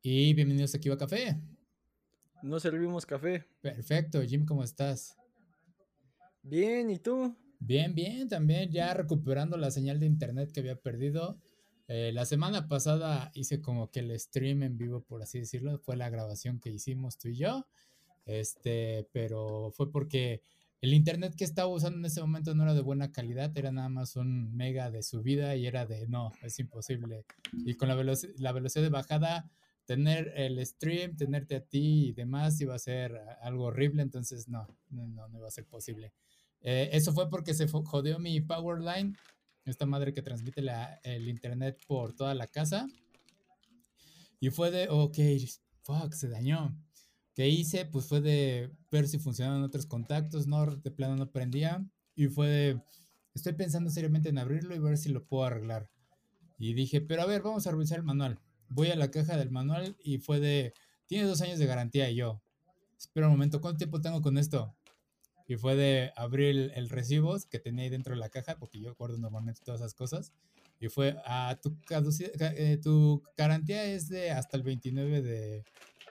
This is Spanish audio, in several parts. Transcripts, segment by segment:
Y bienvenidos aquí a Café. No servimos café. Perfecto, Jim, ¿cómo estás? Bien, ¿y tú? Bien, bien, también ya recuperando la señal de internet que había perdido. Eh, la semana pasada hice como que el stream en vivo, por así decirlo, fue la grabación que hicimos tú y yo. Este, pero fue porque el internet que estaba usando en ese momento no era de buena calidad, era nada más un mega de subida y era de no, es imposible. Y con la, la velocidad de bajada, tener el stream, tenerte a ti y demás iba a ser algo horrible, entonces no, no, no iba a ser posible. Eh, eso fue porque se jodió mi power line, esta madre que transmite la, el internet por toda la casa. Y fue de, ok, fuck, se dañó. ¿Qué hice? Pues fue de ver si funcionaban otros contactos, no, de plano no prendía. Y fue de, estoy pensando seriamente en abrirlo y ver si lo puedo arreglar. Y dije, pero a ver, vamos a revisar el manual. Voy a la caja del manual y fue de, tiene dos años de garantía y yo. Espera un momento, ¿cuánto tiempo tengo con esto? Y fue de abrir el, recibo que tenía ahí dentro de la caja, porque yo guardo normalmente todas esas cosas. Y fue, ah, tu, eh, tu garantía es de hasta el 29 de,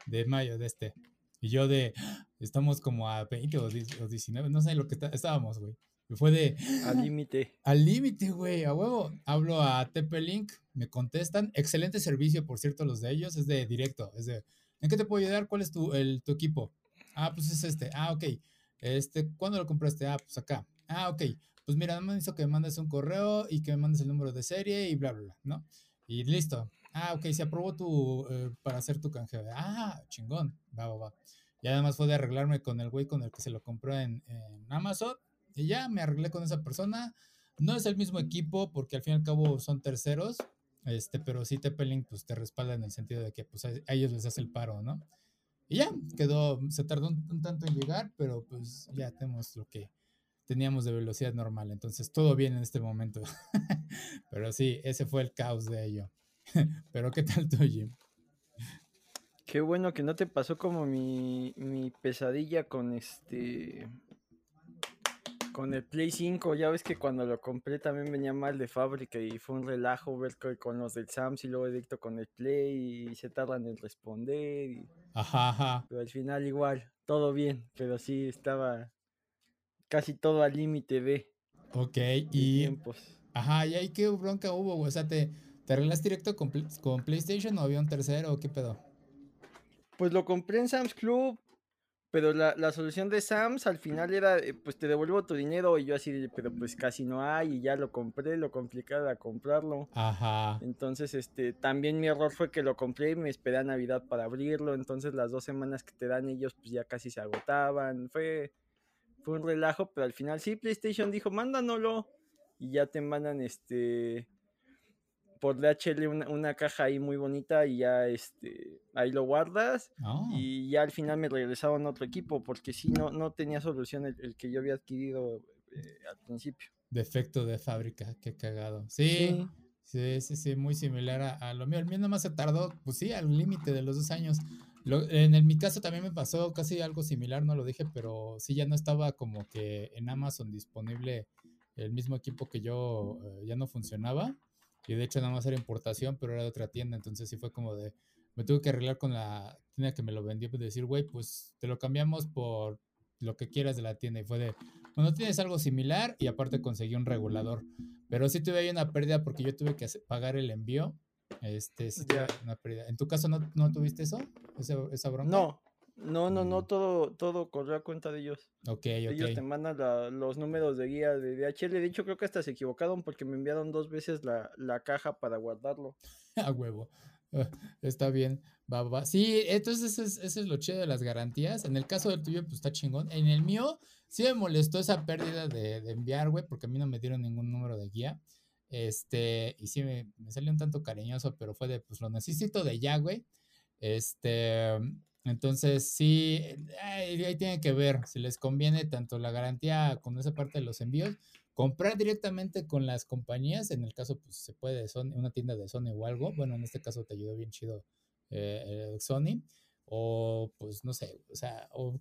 de mayo de este. Y yo de, estamos como a 20 o 19, no sé lo que estábamos, güey. Fue de... Al límite. Al límite, güey, a huevo. Hablo a TP-Link, me contestan. Excelente servicio, por cierto, los de ellos. Es de directo. Es de, ¿en qué te puedo ayudar? ¿Cuál es tu, el, tu equipo? Ah, pues es este. Ah, ok. Este, ¿cuándo lo compraste? Ah, pues acá. Ah, ok. Pues mira, nada más que me mandes un correo y que me mandes el número de serie y bla, bla, bla, ¿no? Y listo. Ah, ok, se aprobó tu, eh, para hacer tu canjeo. Ah, chingón. Va, va, va. Y además fue de arreglarme con el güey con el que se lo compró en, Amazon. Y ya me arreglé con esa persona. No es el mismo equipo porque al fin y al cabo son terceros. Este, pero sí TP-Link pues te respalda en el sentido de que pues a, ellos les hace el paro, ¿no? Y ya, quedó, se tardó un, tanto en llegar, pero pues ya tenemos lo que teníamos de velocidad normal. Entonces todo bien en este momento. pero sí, ese fue el caos de ello. Pero ¿qué tal tú, Jim? Qué bueno que no te pasó como mi, pesadilla con este con el Play 5, ya ves que cuando lo compré también venía mal de fábrica y fue un relajo ver con los del Sams y luego edicto con el Play y se tardan en responder. Y... Ajá, ajá. Pero al final igual, todo bien, pero sí estaba casi todo al límite de. Ok, y... Tiempos. Ajá, ¿y ahí qué bronca hubo? O sea, ¿te, ¿Te arreglas directo con, con, PlayStation o había un tercero o qué pedo? Pues lo compré en Sam's Club, pero la, solución de Sam's al final era, eh, pues te devuelvo tu dinero y yo así, pero pues casi no hay y ya lo compré, lo complicado era comprarlo. Ajá. Entonces, este, también mi error fue que lo compré y me esperé a Navidad para abrirlo, entonces las dos semanas que te dan ellos pues ya casi se agotaban, fue, fue un relajo, pero al final sí, PlayStation dijo, mándanoslo y ya te mandan este por DHL una, una, caja ahí muy bonita y ya este ahí lo guardas ah. y ya al final me regresaron otro equipo porque si no no tenía solución el, que yo había adquirido eh, al principio. Defecto de fábrica qué cagado. Sí sí. sí sí, muy similar a, lo mío. El mío nada más se tardó pues sí al límite de los dos años. En el, mi caso también me pasó casi algo similar no lo dije pero sí ya no estaba como que en Amazon disponible el mismo equipo que yo eh, ya no funcionaba y de hecho nada más era importación, pero era de otra tienda. Entonces sí fue como de, me tuve que arreglar con la tienda que me lo vendió, pues decir, güey, pues te lo cambiamos por lo que quieras de la tienda. Y fue de, bueno, tienes algo similar y aparte conseguí un regulador. Pero sí tuve ahí una pérdida porque yo tuve que pagar el envío. Este, sí una pérdida. ¿En tu caso no, no tuviste eso? ¿Esa, esa bronca? No, no, no, no, todo, todo corrió a cuenta de ellos. Ok, ok. Ellos te mandan los números de guía de DHL. De hecho, creo que hasta se equivocaron porque me enviaron dos veces la, caja para guardarlo. A huevo. Ah, está bien. Va, va. Sí, entonces eso es, es, lo chido de las garantías. En el caso del tuyo, pues está chingón. En el mío, sí me molestó esa pérdida de, enviar, güey, porque a mí no me dieron ningún número de guía. Este, y sí me, me salió un tanto cariñoso, pero fue de, pues lo necesito de ya, güey. Este, entonces, sí, ahí tienen que ver si les conviene tanto la garantía con esa parte de los envíos, comprar directamente con las compañías, en el caso, pues se puede, Sony, una tienda de Sony o algo, bueno, en este caso te ayudó bien chido eh, Sony, o pues no sé, o sea, o,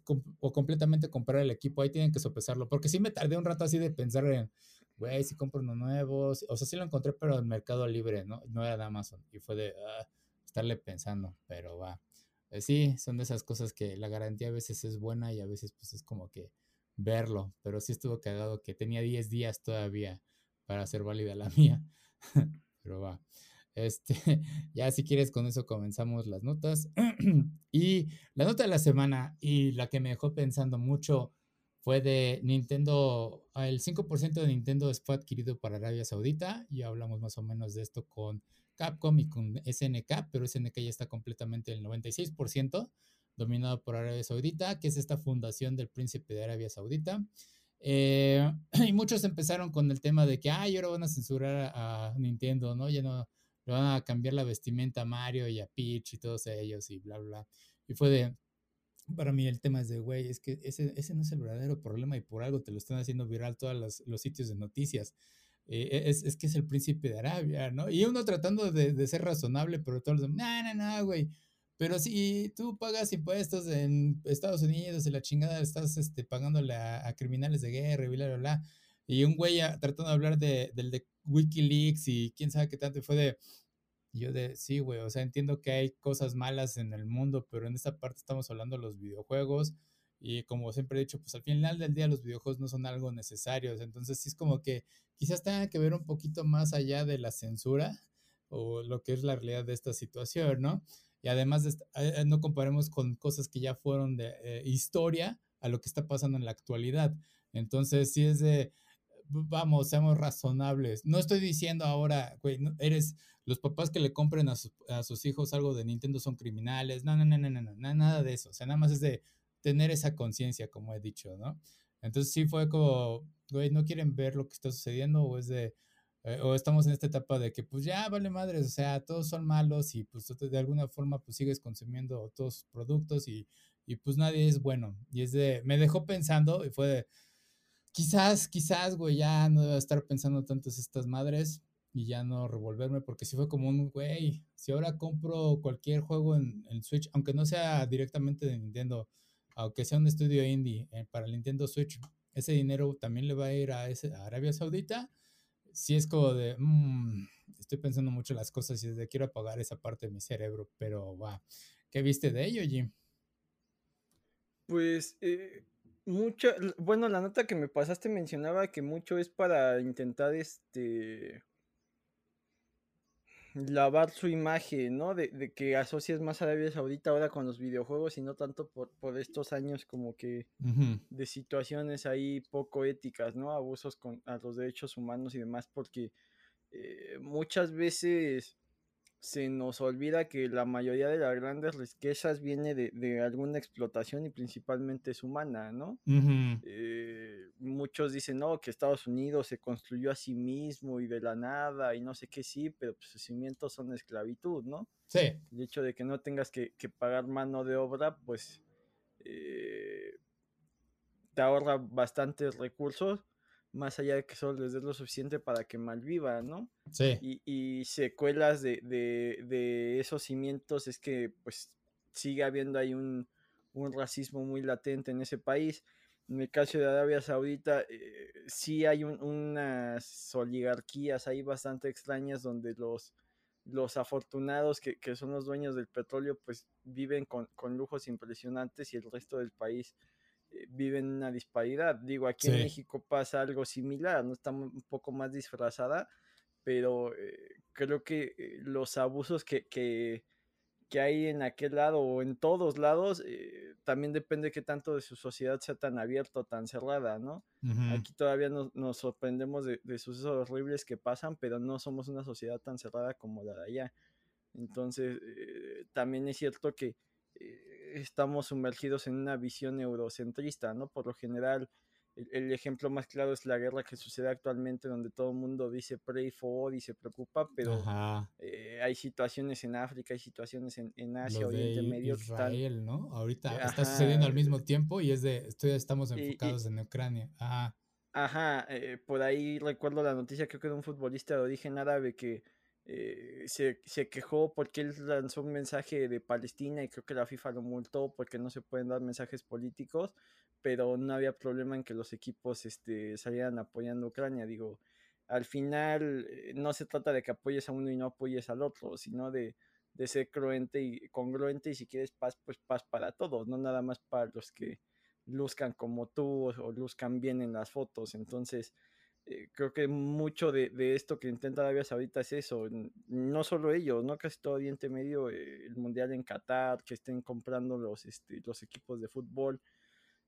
completamente comprar el equipo, ahí tienen que sopesarlo, porque sí me tardé un rato así de pensar en, güey, si compro uno nuevo, o sea, sí lo encontré, pero en Mercado Libre, ¿no? No era de Amazon, y fue de, ah, estarle pensando, pero va. Eh, sí, son de esas cosas que la garantía a veces es buena y a veces pues es como que verlo, pero sí estuvo cagado que tenía 10 días todavía para hacer válida la mía. pero va. Este, ya si quieres con eso comenzamos las notas. y la nota de la semana y la que me dejó pensando mucho fue de Nintendo, el 5% de Nintendo fue adquirido para Arabia Saudita, y hablamos más o menos de esto con Capcom y con SNK, pero SNK ya está completamente el 96% dominado por Arabia Saudita, que es esta fundación del príncipe de Arabia Saudita. Eh, y muchos empezaron con el tema de que, ay, ahora van a censurar a, Nintendo, ¿no? Ya no le van a cambiar la vestimenta a Mario y a Peach y todos ellos y bla, bla. Y fue de, para mí el tema es de, güey, es que ese, ese no es el verdadero problema y por algo te lo están haciendo viral todos los, sitios de noticias. Eh, es, es, que es el príncipe de Arabia, ¿no? Y uno tratando de, de ser razonable, pero todos los no, no, no, güey. Pero si tú pagas impuestos en Estados Unidos y la chingada estás este, pagándole a, criminales de guerra y bla, bla, bla. Y un güey tratando de hablar de, del de Wikileaks y quién sabe qué tanto, fue de, yo de, sí, güey, o sea, entiendo que hay cosas malas en el mundo, pero en esta parte estamos hablando de los videojuegos y como siempre he dicho, pues al final del día los videojuegos no son algo necesario, entonces sí es como que quizás tenga que ver un poquito más allá de la censura o lo que es la realidad de esta situación, ¿no? Y además eh, no comparemos con cosas que ya fueron de eh, historia a lo que está pasando en la actualidad. Entonces, sí es de, vamos, seamos razonables. No estoy diciendo ahora, güey, eres los papás que le compren a, a, sus hijos algo de Nintendo son criminales. No, no, no, no, no, no, nada de eso. O sea, nada más es de tener esa conciencia, como he dicho, ¿no? Entonces sí fue como, güey, no quieren ver lo que está sucediendo o es de, eh, o estamos en esta etapa de que pues ya vale madres, o sea, todos son malos y pues de alguna forma pues sigues consumiendo todos sus productos y, y pues nadie es bueno. Y es de, me dejó pensando y fue de, quizás, quizás, güey, ya no debo estar pensando tantas estas madres y ya no revolverme, porque si fue como un, güey, si ahora compro cualquier juego en, en, Switch, aunque no sea directamente de Nintendo, aunque sea un estudio indie eh, para el Nintendo Switch, ese dinero también le va a ir a, Arabia Saudita. Si es como de, mmm, estoy pensando mucho las cosas y de quiero apagar esa parte de mi cerebro, pero va. ¿Qué viste de ello, Jim? Pues eh, mucho, bueno, la nota que me pasaste mencionaba que mucho es para intentar este lavar su imagen, ¿no? De, que asocias más a Arabia Saudita ahora con los videojuegos y no tanto por, por estos años como que de situaciones ahí poco éticas, ¿no? Abusos con a los derechos humanos y demás, porque eh, muchas veces se nos olvida que la mayoría de las grandes riquezas viene de, alguna explotación y principalmente es humana, ¿no? Eh, muchos dicen, no, que Estados Unidos se construyó a sí mismo y de la nada y no sé qué sí, pero pues, sus cimientos son esclavitud, ¿no? Sí. El hecho de que no tengas que, pagar mano de obra, pues eh, te ahorra bastantes recursos más allá de que solo les des lo suficiente para que malviva, ¿no? Sí. Y, secuelas de, esos cimientos es que pues sigue habiendo ahí un, racismo muy latente en ese país. En el caso de Arabia Saudita, eh, sí hay unas oligarquías ahí bastante extrañas donde los, los afortunados que, son los dueños del petróleo pues viven con, con lujos impresionantes y el resto del país viven una disparidad. Digo, aquí en México pasa algo similar, no está un poco más disfrazada, pero eh, creo que eh, los abusos que, que, hay en aquel lado o en todos lados, también depende que tanto de su sociedad sea tan abierta o tan cerrada, ¿no? Aquí todavía nos, nos sorprendemos de, de, sucesos horribles que pasan, pero no somos una sociedad tan cerrada como la de allá. Entonces, también es cierto que estamos sumergidos en una visión eurocentrista, ¿no? Por lo general, el, ejemplo más claro es la guerra que sucede actualmente, donde todo el mundo dice pray for y se preocupa, pero eh, hay situaciones en África, hay situaciones en, en Asia, Oriente Medio. Israel, ¿no? Ahorita está sucediendo al mismo tiempo y es de, estoy, estamos enfocados en Ucrania. Ajá. Ajá, eh, por ahí recuerdo la noticia, creo que de un futbolista de origen árabe que eh, se, se, quejó porque él lanzó un mensaje de Palestina y creo que la FIFA lo multó porque no se pueden dar mensajes políticos, pero no había problema en que los equipos este, salieran apoyando a Ucrania. Digo, al final eh, no se trata de que apoyes a uno y no apoyes al otro, sino de, de ser cruente y congruente y si quieres paz, pues paz para todos, no nada más para los que luzcan como tú o, luzcan bien en las fotos. Entonces, eh, creo que mucho de, esto que intenta Arabia Saudita es eso, no solo ellos, ¿no? Casi todo Oriente Medio, eh, el Mundial en Qatar, que estén comprando los, este, los equipos de fútbol.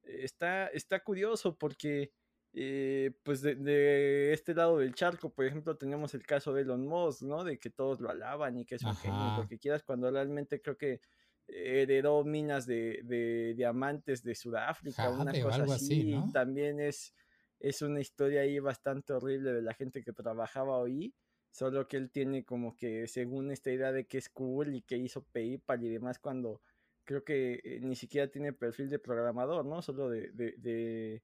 Eh, está, está curioso porque eh, pues de, este lado del charco, por ejemplo, tenemos el caso de Elon Musk, ¿no? De que todos lo alaban y que es un genio, lo que quieras, cuando realmente creo que heredó minas de, diamantes de Sudáfrica, una cosa así, también es, es una historia ahí bastante horrible de la gente que trabajaba ahí, solo que él tiene como que, según esta idea de que es cool y que hizo PayPal y demás, cuando creo que eh, ni siquiera tiene perfil de programador, ¿no? Solo de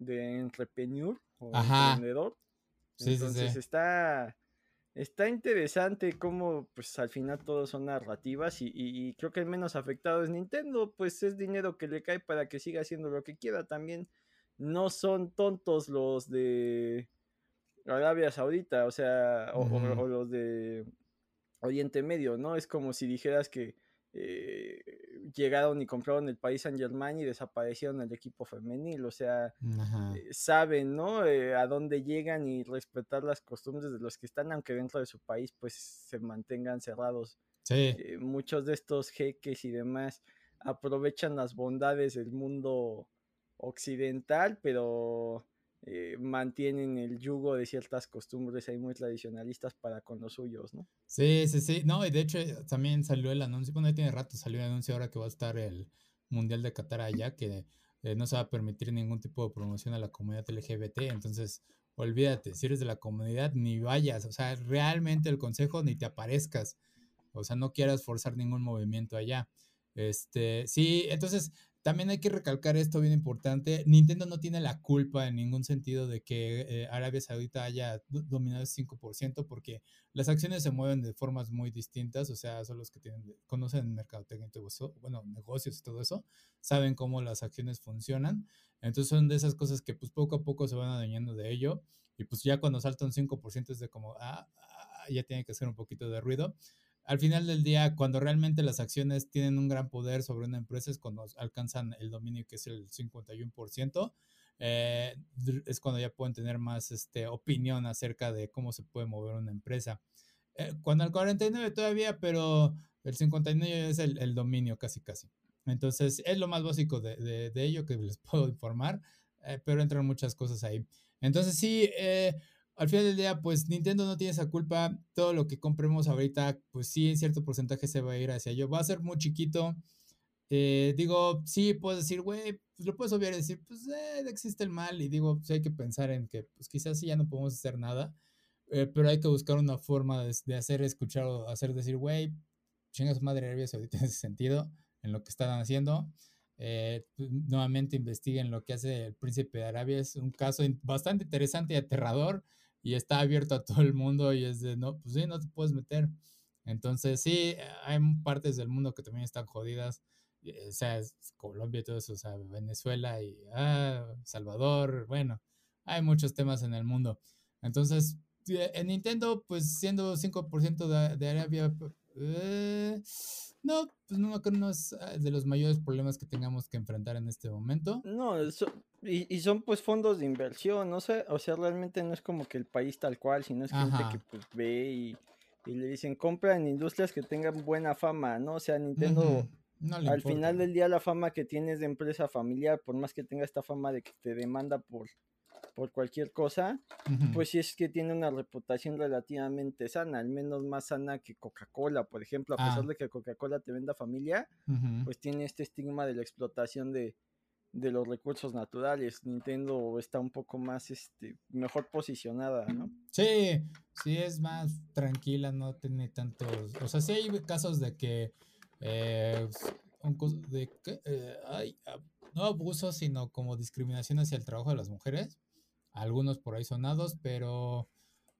de entrepreneur o emprendedor. Entonces está está interesante cómo pues al final todo son narrativas y, creo que el menos afectado es Nintendo, pues es dinero que le cae para que siga haciendo lo que quiera también. No son tontos los de Arabia Saudita, o sea, o los de Oriente Medio, ¿no? Es como si dijeras que eh, llegaron y compraron el país Saint Germain y desaparecieron el equipo femenil, o sea, eh, saben, ¿no? Eh, a dónde llegan y respetar las costumbres de los que están, aunque dentro de su país pues se mantengan cerrados. muchos de estos jeques y demás aprovechan las bondades del mundo occidental, pero eh, mantienen el yugo de ciertas costumbres ahí muy tradicionalistas para con los suyos, ¿no? Sí, sí, sí. No, y de hecho eh, también salió el anuncio, bueno, ya tiene rato salió el anuncio ahora que va a estar el Mundial de Qatar allá, que eh, no se va a permitir ningún tipo de promoción a la comunidad LGBT, entonces olvídate, si eres de la comunidad, ni vayas, o sea, realmente el consejo ni te aparezcas, o sea, no quieras forzar ningún movimiento allá. Este, sí, entonces también hay que recalcar esto bien importante. Nintendo no tiene la culpa en ningún sentido de que eh, Arabia Saudita haya dominado el 5% porque las acciones se mueven de formas muy distintas. O sea, son los que tienen, conocen el mercado técnico, bueno, negocios y todo eso, saben cómo las acciones funcionan. Entonces son de esas cosas que pues poco a poco se van adueñando de ello. Y pues ya cuando salta un 5% es de como, ah, ah, ya tiene que hacer un poquito de ruido al final del día, cuando realmente las acciones tienen un gran poder sobre una empresa, es cuando alcanzan el dominio que es el 51%, eh, es cuando ya pueden tener más este, opinión acerca de cómo se puede mover una empresa. Eh, cuando el 49 todavía, pero el 59 es el, dominio casi casi. Entonces, es lo más básico de, ello que les puedo informar, eh, pero entran muchas cosas ahí. Entonces, sí, al final del día, pues Nintendo no tiene esa culpa. Todo lo que compremos ahorita, pues sí, en cierto porcentaje se va a ir hacia ello. Va a ser muy chiquito. Eh, digo, sí, puedes decir, güey, pues lo puedes obviar y decir, pues eh, existe el mal. Y digo, pues hay que pensar en que, pues quizás sí ya no podemos hacer nada. Eh, pero hay que buscar una forma de, hacer escuchar o hacer decir, güey, chinga su madre Arabia ahorita en ese sentido, en lo que están haciendo. Pues, nuevamente investiguen lo que hace el príncipe de Arabia. Es un caso bastante interesante y aterrador y está abierto a todo el mundo y es de, no, pues sí, no te puedes meter. Entonces, sí, hay partes del mundo que también están jodidas, eh, o sea, Colombia y todo eso, o sea, Venezuela y ah, Salvador, bueno, hay muchos temas en el mundo. Entonces, en Nintendo, pues siendo 5% de, de Arabia, eh, no, pues no, no es ah, de los mayores problemas que tengamos que enfrentar en este momento. No, y, y, son pues fondos de inversión, no sé, o sea, realmente no es como que el país tal cual, sino es gente que pues ve y, le dicen compra en industrias que tengan buena fama, ¿no? O sea, Nintendo, al final del día la fama que tienes de empresa familiar, por más que tenga esta fama de que te demanda por por cualquier cosa, pues sí es que tiene una reputación relativamente sana, al menos más sana que Coca-Cola, por ejemplo, a pesar ah. de que Coca-Cola te venda familia, pues tiene este estigma de la explotación de, los recursos naturales. Nintendo está un poco más, este, mejor posicionada, ¿no? Sí, sí es más tranquila, no tiene tantos, o sea, sí hay casos de que, eh, de que, eh, ah, no abuso, sino como discriminación hacia el trabajo de las mujeres algunos por ahí sonados, pero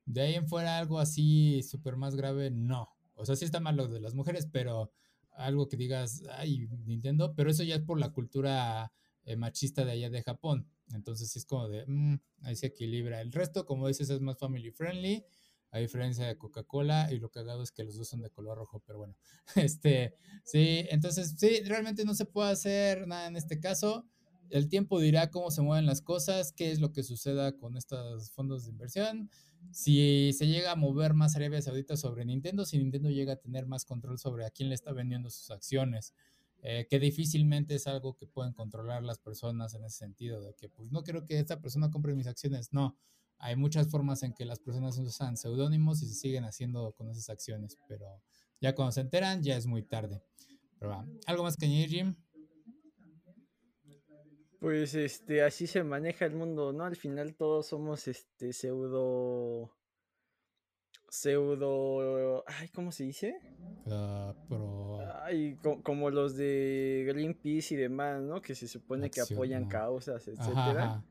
de ahí en fuera algo así súper más grave, no. O sea, sí está mal lo de las mujeres, pero algo que digas, ay, Nintendo, pero eso ya es por la cultura eh, machista de allá de Japón. Entonces sí es como de, mm, ahí se equilibra. El resto, como dices, es más family friendly. a diferencia de Coca-Cola, y lo cagado es que los dos son de color rojo, pero bueno, este, sí, entonces, sí, realmente no se puede hacer nada en este caso. El tiempo dirá cómo se mueven las cosas, qué es lo que suceda con estos fondos de inversión. Si se llega a mover más Arabia Saudita sobre Nintendo, si Nintendo llega a tener más control sobre a quién le está vendiendo sus acciones, eh, que difícilmente es algo que pueden controlar las personas en ese sentido, de que pues no quiero que esta persona compre mis acciones, no, hay muchas formas en que las personas usan seudónimos y se siguen haciendo con esas acciones, pero ya cuando se enteran ya es muy tarde. Pero ¿Algo más que añadir, Jim? Pues este, así se maneja el mundo, ¿no? Al final todos somos este pseudo. Pseudo. Ay, ¿cómo se dice? Uh, Ay, como los de Greenpeace y demás, ¿no? Que se supone que apoyan causas, etcétera.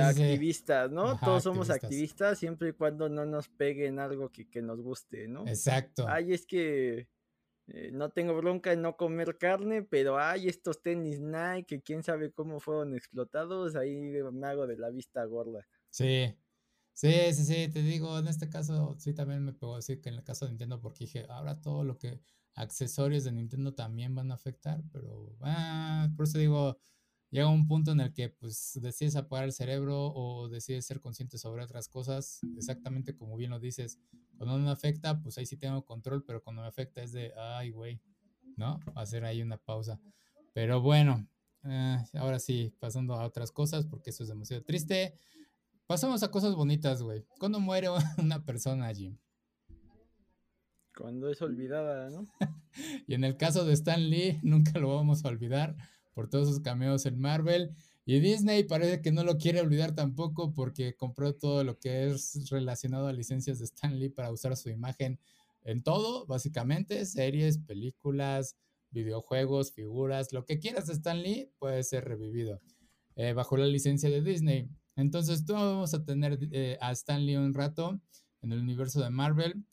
activistas, ¿no? Todos somos activistas siempre y cuando no nos peguen algo que, que nos guste, ¿no? Exacto. Ay, es que eh, no tengo bronca en no comer carne, pero hay estos tenis Nike que quién sabe cómo fueron explotados, ahí me hago de la vista gorda. Sí, sí, sí, sí, te digo, en este caso sí también me puedo decir que en el caso de Nintendo, porque dije, ahora todo lo que accesorios de Nintendo también van a afectar, pero ah, por eso digo, llega un punto en el que pues decides apagar el cerebro o decides ser consciente sobre otras cosas, exactamente como bien lo dices, cuando no me afecta, pues ahí sí tengo control, pero cuando me afecta es de, ay, güey, ¿no? Hacer ahí una pausa. Pero bueno, eh, ahora sí, pasando a otras cosas, porque eso es demasiado triste. Pasamos a cosas bonitas, güey. ¿Cuándo muere una persona allí? Cuando es olvidada, ¿no? y en el caso de Stan Lee, nunca lo vamos a olvidar por todos sus cameos en Marvel. Y Disney parece que no lo quiere olvidar tampoco porque compró todo lo que es relacionado a licencias de Stan Lee para usar su imagen en todo, básicamente, series, películas, videojuegos, figuras, lo que quieras de Stan Lee puede ser revivido eh, bajo la licencia de Disney. Entonces, tú vamos a tener eh, a Stan Lee un rato en el universo de Marvel.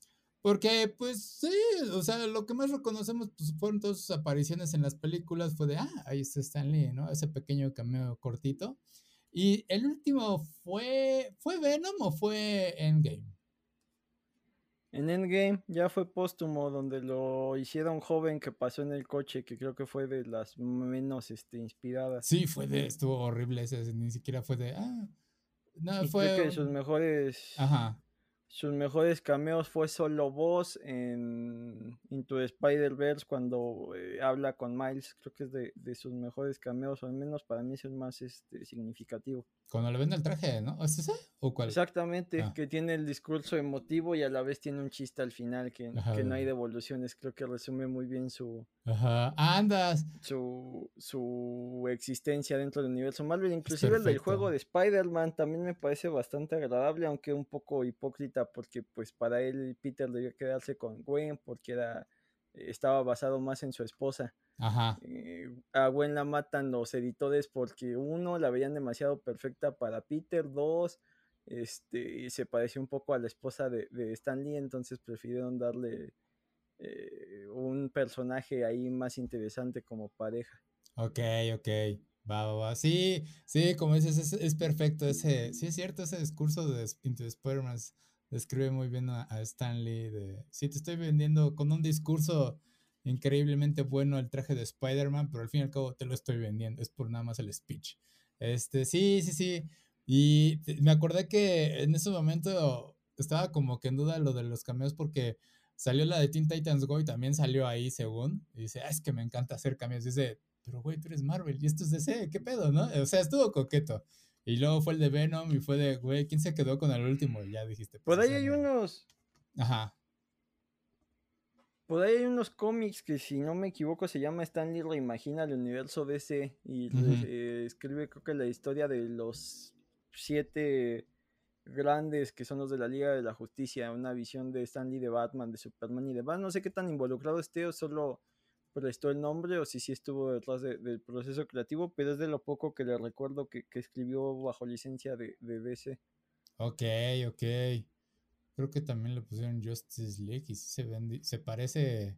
Porque, pues sí, o sea, lo que más reconocemos pues, fueron todas sus apariciones en las películas. Fue de, ah, ahí está Stan Lee, ¿no? Ese pequeño cameo cortito. Y el último fue. ¿Fue Venom o fue Endgame? En Endgame ya fue póstumo, donde lo hicieron joven que pasó en el coche, que creo que fue de las menos este, inspiradas. Sí, fue de. Estuvo horrible ese, ni siquiera fue de. Ah. No, fue. Creo que sus mejores. Ajá sus mejores cameos fue solo voz en Into Spider-Verse cuando eh, habla con Miles. Creo que es de, sus mejores cameos, o al menos para mí es el más este, significativo. Cuando le vende el traje, ¿no? ¿Es ese? ¿O cuál? Exactamente, ah. que tiene el discurso emotivo y a la vez tiene un chiste al final que, que no hay devoluciones. Creo que resume muy bien su. Ajá, andas. Su, su existencia dentro del universo Marvel. Inclusive el del juego de Spider-Man también me parece bastante agradable, aunque un poco hipócrita, porque pues para él Peter debía quedarse con Gwen porque era estaba basado más en su esposa. Ajá. Eh, a Gwen la matan los editores porque uno, la veían demasiado perfecta para Peter, dos, este, se pareció un poco a la esposa de, de Stan Lee, entonces prefirieron darle eh, un personaje ahí más interesante como pareja. Ok, ok. Va, va, va. Sí, sí, como dices, es, perfecto ese, sí es cierto ese discurso de Into Spider-Man describe muy bien a, a Stanley de, sí, te estoy vendiendo con un discurso increíblemente bueno el traje de Spider-Man, pero al fin y al cabo te lo estoy vendiendo, es por nada más el speech. Este, sí, sí, sí. Y me acordé que en ese momento estaba como que en duda lo de los cameos porque salió la de Teen Titans Go y también salió ahí según. Y dice, ah, es que me encanta hacer cameos. dice, pero güey, tú eres Marvel y esto es DC, ¿qué pedo, no? O sea, estuvo coqueto. Y luego fue el de Venom y fue de, güey, ¿quién se quedó con el último? Y ya dijiste. Pues, Por ahí hay unos. Ajá. Por ahí hay unos cómics que, si no me equivoco, se llama Stanley Reimagina el universo DC y escribe, creo que la historia de los siete grandes que son los de la Liga de la Justicia, una visión de Stanley de Batman, de Superman y de Batman. No sé qué tan involucrado esté o solo prestó el nombre o si sí estuvo detrás del proceso creativo, pero es de lo poco que le recuerdo que, escribió bajo licencia de, de DC. Ok, ok. Creo que también le pusieron Justice League y sí se vende, se parece,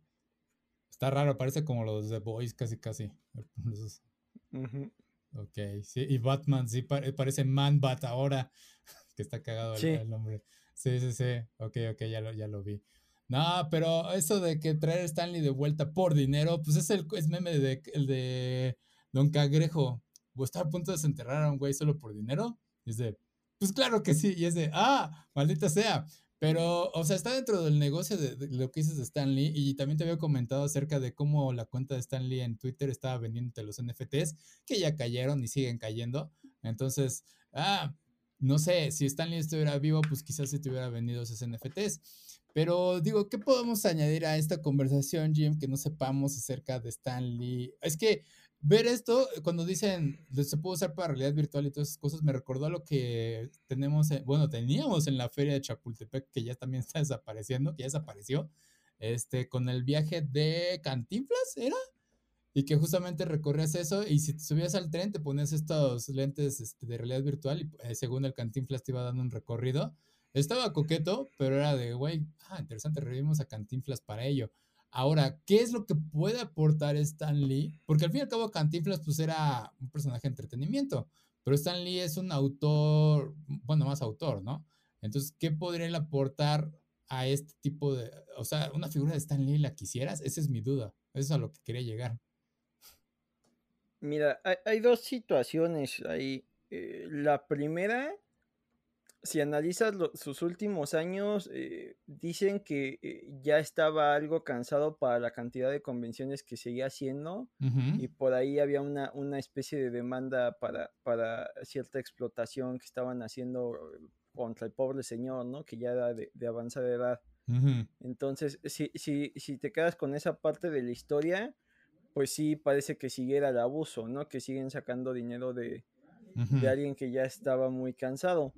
está raro, parece como los de Boys casi casi. Ok, sí, y Batman sí parece Man Bat ahora, que está cagado el, nombre. Sí, sí, sí. Ok, ok, ya lo, ya lo vi. No, pero eso de que traer a Stanley de vuelta por dinero, pues es el es meme de, el de Don Cagrejo. O está a punto de desenterrar a un güey solo por dinero. Y es de, pues claro que sí. Y es de, ah, maldita sea. Pero, o sea, está dentro del negocio de, lo que dices de Stanley. Y también te había comentado acerca de cómo la cuenta de Stanley en Twitter estaba vendiéndote los NFTs, que ya cayeron y siguen cayendo. Entonces, ah, no sé, si Stanley estuviera vivo, pues quizás se te hubiera vendido esos NFTs. Pero digo, ¿qué podemos añadir a esta conversación, Jim, que no sepamos acerca de Stanley? Es que ver esto, cuando dicen se puede usar para realidad virtual y todas esas cosas, me recordó a lo que tenemos, bueno, teníamos en la feria de Chapultepec, que ya también está desapareciendo, que ya desapareció, este, con el viaje de Cantinflas, ¿era? Y que justamente recorrías eso y si te subías al tren te ponías estos lentes este, de realidad virtual y eh, según el Cantinflas te iba dando un recorrido. Estaba coqueto, pero era de, güey, ah, interesante, revivimos a Cantinflas para ello. Ahora, ¿qué es lo que puede aportar Stan Lee? Porque al fin y al cabo Cantinflas pues era un personaje de entretenimiento, pero Stan Lee es un autor, bueno, más autor, ¿no? Entonces, ¿qué podría aportar a este tipo de, o sea, una figura de Stan Lee la quisieras? Esa es mi duda, eso es a lo que quería llegar. Mira, hay, dos situaciones ahí. Eh, la primera si analizas sus últimos años, eh, dicen que eh, ya estaba algo cansado para la cantidad de convenciones que seguía haciendo y por ahí había una, una especie de demanda para, para, cierta explotación que estaban haciendo contra el pobre señor, ¿no? Que ya era de, avanzada edad. Entonces, si, si, si te quedas con esa parte de la historia, pues sí parece que siguiera el abuso, ¿no? Que siguen sacando dinero de, de alguien que ya estaba muy cansado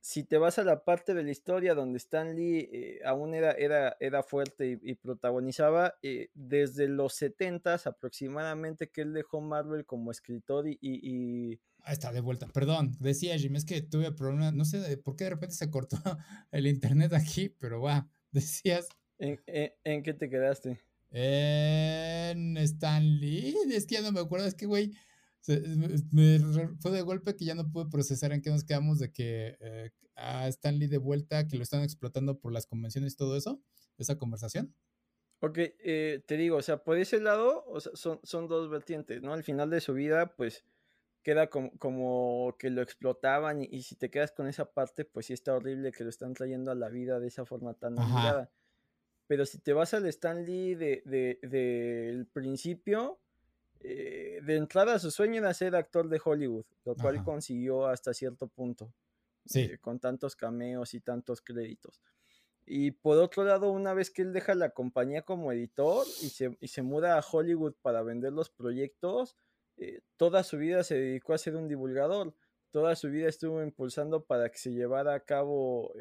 si te vas a la parte de la historia donde Stan Lee eh, aún era, era, era fuerte y, protagonizaba, eh, desde los 70 aproximadamente que él dejó Marvel como escritor y, y, Ahí está, de vuelta. Perdón, decía Jim, es que tuve problemas, no sé por qué de repente se cortó el internet aquí, pero va, decías... ¿En, en, qué te quedaste? En Stan Lee, es que ya no me acuerdo, es que, güey, me, fue de golpe que ya no pude procesar en qué nos quedamos de que eh, a Stanley de vuelta, que lo están explotando por las convenciones y todo eso, esa conversación. Ok, eh, te digo, o sea, por ese lado, son, son dos vertientes, ¿no? Al final de su vida, pues queda como, como que lo explotaban y, si te quedas con esa parte, pues sí está horrible que lo están trayendo a la vida de esa forma tan obligada. Pero si te vas al Stanley del de, de, principio, eh, de entrada su sueño era ser actor de Hollywood, lo cual consiguió hasta cierto punto, eh, con tantos cameos y tantos créditos. Y por otro lado, una vez que él deja la compañía como editor y se, y se muda a Hollywood para vender los proyectos, eh, toda su vida se dedicó a ser un divulgador, toda su vida estuvo impulsando para que se llevara a cabo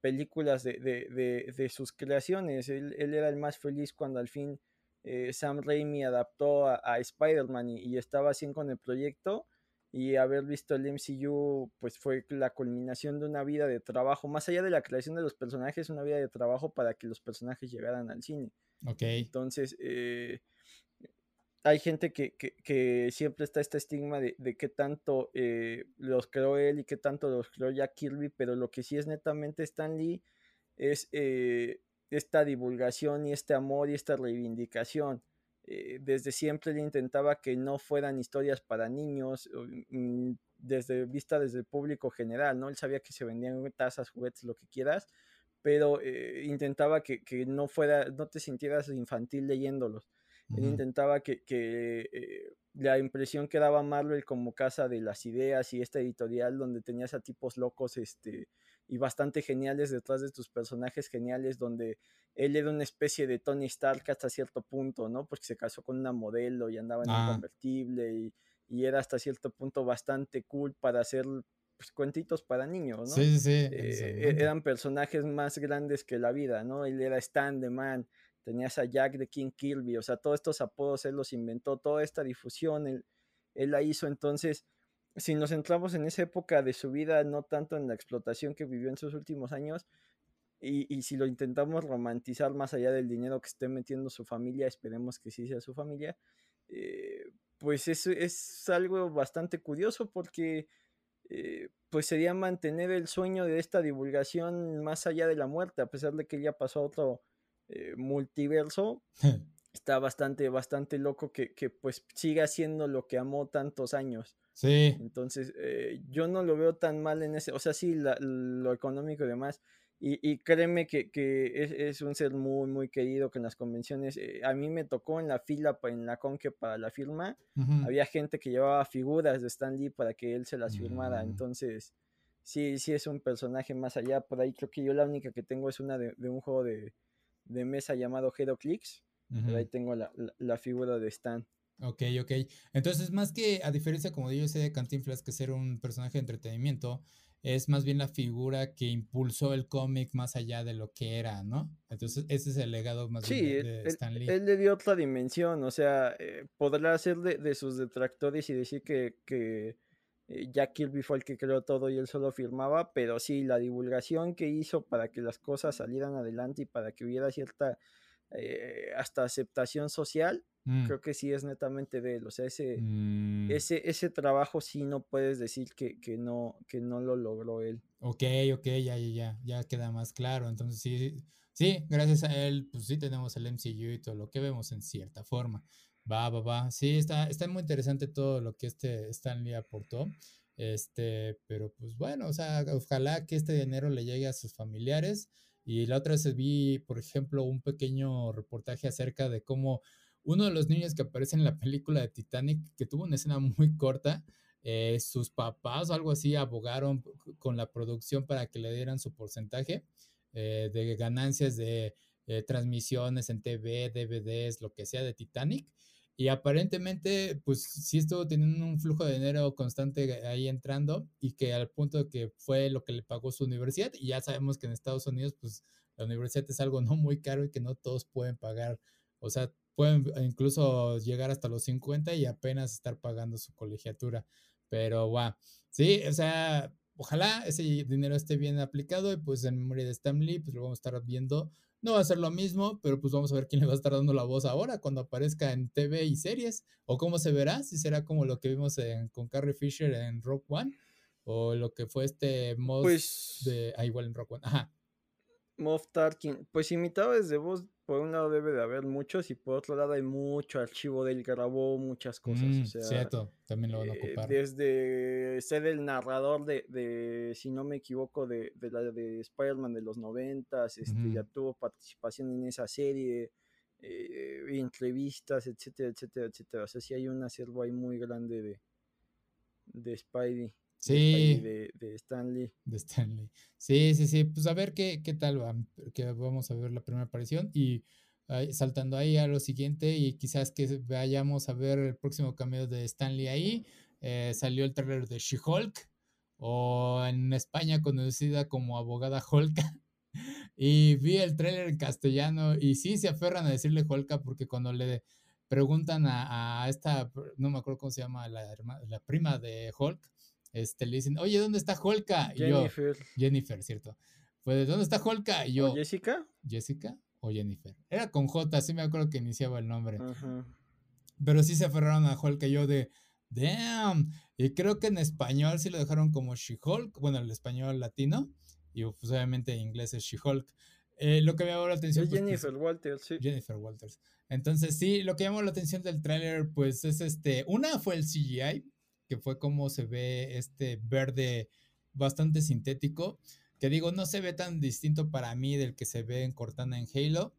películas de, de, de, sus creaciones. Él, él, era el más feliz cuando al fin eh, Sam Raimi adaptó a, Spider-Man y, estaba así con el proyecto y haber visto el MCU pues fue la culminación de una vida de trabajo, más allá de la creación de los personajes, una vida de trabajo para que los personajes llegaran al cine. Ok. Entonces, eh, hay gente que, siempre está este estigma de, de qué tanto eh, los creó él y qué tanto los creó Jack Kirby, pero lo que sí es netamente Stan Lee es esta divulgación y este amor y esta reivindicación. Eh, desde siempre él intentaba que no fueran historias para niños, mm, desde vista desde el público general, ¿no? Él sabía que se vendían tazas, juguetes, lo que quieras, pero eh, intentaba que, no fuera, no te sintieras infantil leyéndolos. Él intentaba que, eh, la impresión que daba Marvel como casa de las ideas y esta editorial donde tenías a tipos locos, este, y bastante geniales detrás de tus personajes geniales, donde él era una especie de Tony Stark hasta cierto punto, ¿no? Porque se casó con una modelo y andaba en un ah. convertible y, y, era hasta cierto punto bastante cool para hacer pues, cuentitos para niños, ¿no? Sí, sí. Eh, eran personajes más grandes que la vida, ¿no? Él era Stan the Man, tenías a Jack de King Kirby, o sea, todos estos apodos él los inventó, toda esta difusión él, él la hizo, entonces si nos centramos en esa época de su vida, no tanto en la explotación que vivió en sus últimos años, y, si lo intentamos romantizar más allá del dinero que esté metiendo su familia, esperemos que sí sea su familia, eh, pues es, es algo bastante curioso porque eh, pues sería mantener el sueño de esta divulgación más allá de la muerte, a pesar de que ya pasó a otro eh, multiverso. está bastante, bastante loco que, que, pues siga haciendo lo que amó tantos años. Sí. Entonces, eh, yo no lo veo tan mal en ese, o sea, sí, lo económico y demás. Y, créeme que, es, un ser muy, muy querido que en las convenciones, eh, a mí me tocó en la fila, en la conque para la firma, había gente que llevaba figuras de Stan Lee para que él se las firmara. Mm. Entonces, sí, sí es un personaje más allá. Por ahí creo que yo la única que tengo es una de, un juego de, mesa llamado Hero Clicks. Ahí tengo la, la figura de Stan. Ok, ok. Entonces, más que, a diferencia, como yo sé de Cantinflas, que ser un personaje de entretenimiento, es más bien la figura que impulsó el cómic más allá de lo que era, ¿no? Entonces, ese es el legado más bien de, Stan Lee. Él, le dio otra dimensión, o sea, eh, podrá ser de, sus detractores y decir que, que eh, Jack Kirby fue el que creó todo y él solo firmaba, pero sí, la divulgación que hizo para que las cosas salieran adelante y para que hubiera cierta eh, hasta aceptación social, mm. creo que sí es netamente de él. O sea, ese, mm. ese, ese trabajo sí no puedes decir que, que, no, que no lo logró él. Ok, ok, ya, ya, ya, ya queda más claro. Entonces sí, sí, gracias a él, pues sí tenemos el MCU y todo lo que vemos en cierta forma. Va, va, va. Sí, está, está muy interesante todo lo que este Stanley aportó. Este, pero pues bueno, o sea, ojalá que este dinero le llegue a sus familiares y la otra vez vi, por ejemplo, un pequeño reportaje acerca de cómo uno de los niños que aparece en la película de Titanic, que tuvo una escena muy corta, eh, sus papás o algo así abogaron con la producción para que le dieran su porcentaje eh, de ganancias de eh, transmisiones en TV, DVDs, lo que sea de Titanic. Y aparentemente, pues sí estuvo teniendo un flujo de dinero constante ahí entrando y que al punto de que fue lo que le pagó su universidad. Y ya sabemos que en Estados Unidos, pues la universidad es algo no muy caro y que no todos pueden pagar. O sea, pueden incluso llegar hasta los 50 y apenas estar pagando su colegiatura. Pero, wow, sí, o sea, ojalá ese dinero esté bien aplicado y pues en memoria de Stanley, pues lo vamos a estar viendo no va a ser lo mismo, pero pues vamos a ver quién le va a estar dando la voz ahora cuando aparezca en TV y series. O cómo se verá, si será como lo que vimos con Carrie Fisher en Rock One. O lo que fue este Moth pues, de. Ah, igual en Rock One. Ajá. Moff Tarkin. Pues imitado desde voz por un lado debe de haber muchos y por otro lado hay mucho archivo de él, grabó muchas cosas. o mm, sea, cierto, también lo van a eh, ocupar. desde ser el narrador de, si no me equivoco, de, de la de Spider-Man de los noventas, este, ya tuvo participación en esa serie, eh, entrevistas, etcétera, etcétera, etcétera. O sea, sí hay un acervo ahí muy grande de, de Spidey. Sí. De, de, Stanley. De Stanley. Sí, sí, sí. Pues a ver qué, qué tal va. Que vamos a ver la primera aparición y saltando ahí a lo siguiente y quizás que vayamos a ver el próximo cambio de Stanley ahí. Eh, salió el trailer de She-Hulk o en España conocida como Abogada Holka. y vi el trailer en castellano y sí se aferran a decirle Holka porque cuando le preguntan a, a esta, no me acuerdo cómo se llama, la, la prima de Hulk, este, le dicen, oye, ¿dónde está Holka? Y Jennifer. Yo, Jennifer, ¿cierto? Pues, ¿dónde está Holka? Y yo, Jessica? Jessica o Jennifer. Era con J, sí me acuerdo que iniciaba el nombre. Pero sí se aferraron a Holka, yo de, damn. Y creo que en español sí lo dejaron como She-Hulk, bueno, el español latino, y pues obviamente en inglés es She-Hulk. Eh, lo que me llamó la atención. Es pues, Jennifer Walters, sí. Jennifer Walters. Entonces, sí, lo que llamó la atención del tráiler, pues es este. Una fue el CGI, que fue como se ve este verde bastante sintético, que digo, no se ve tan distinto para mí del que se ve en Cortana en Halo,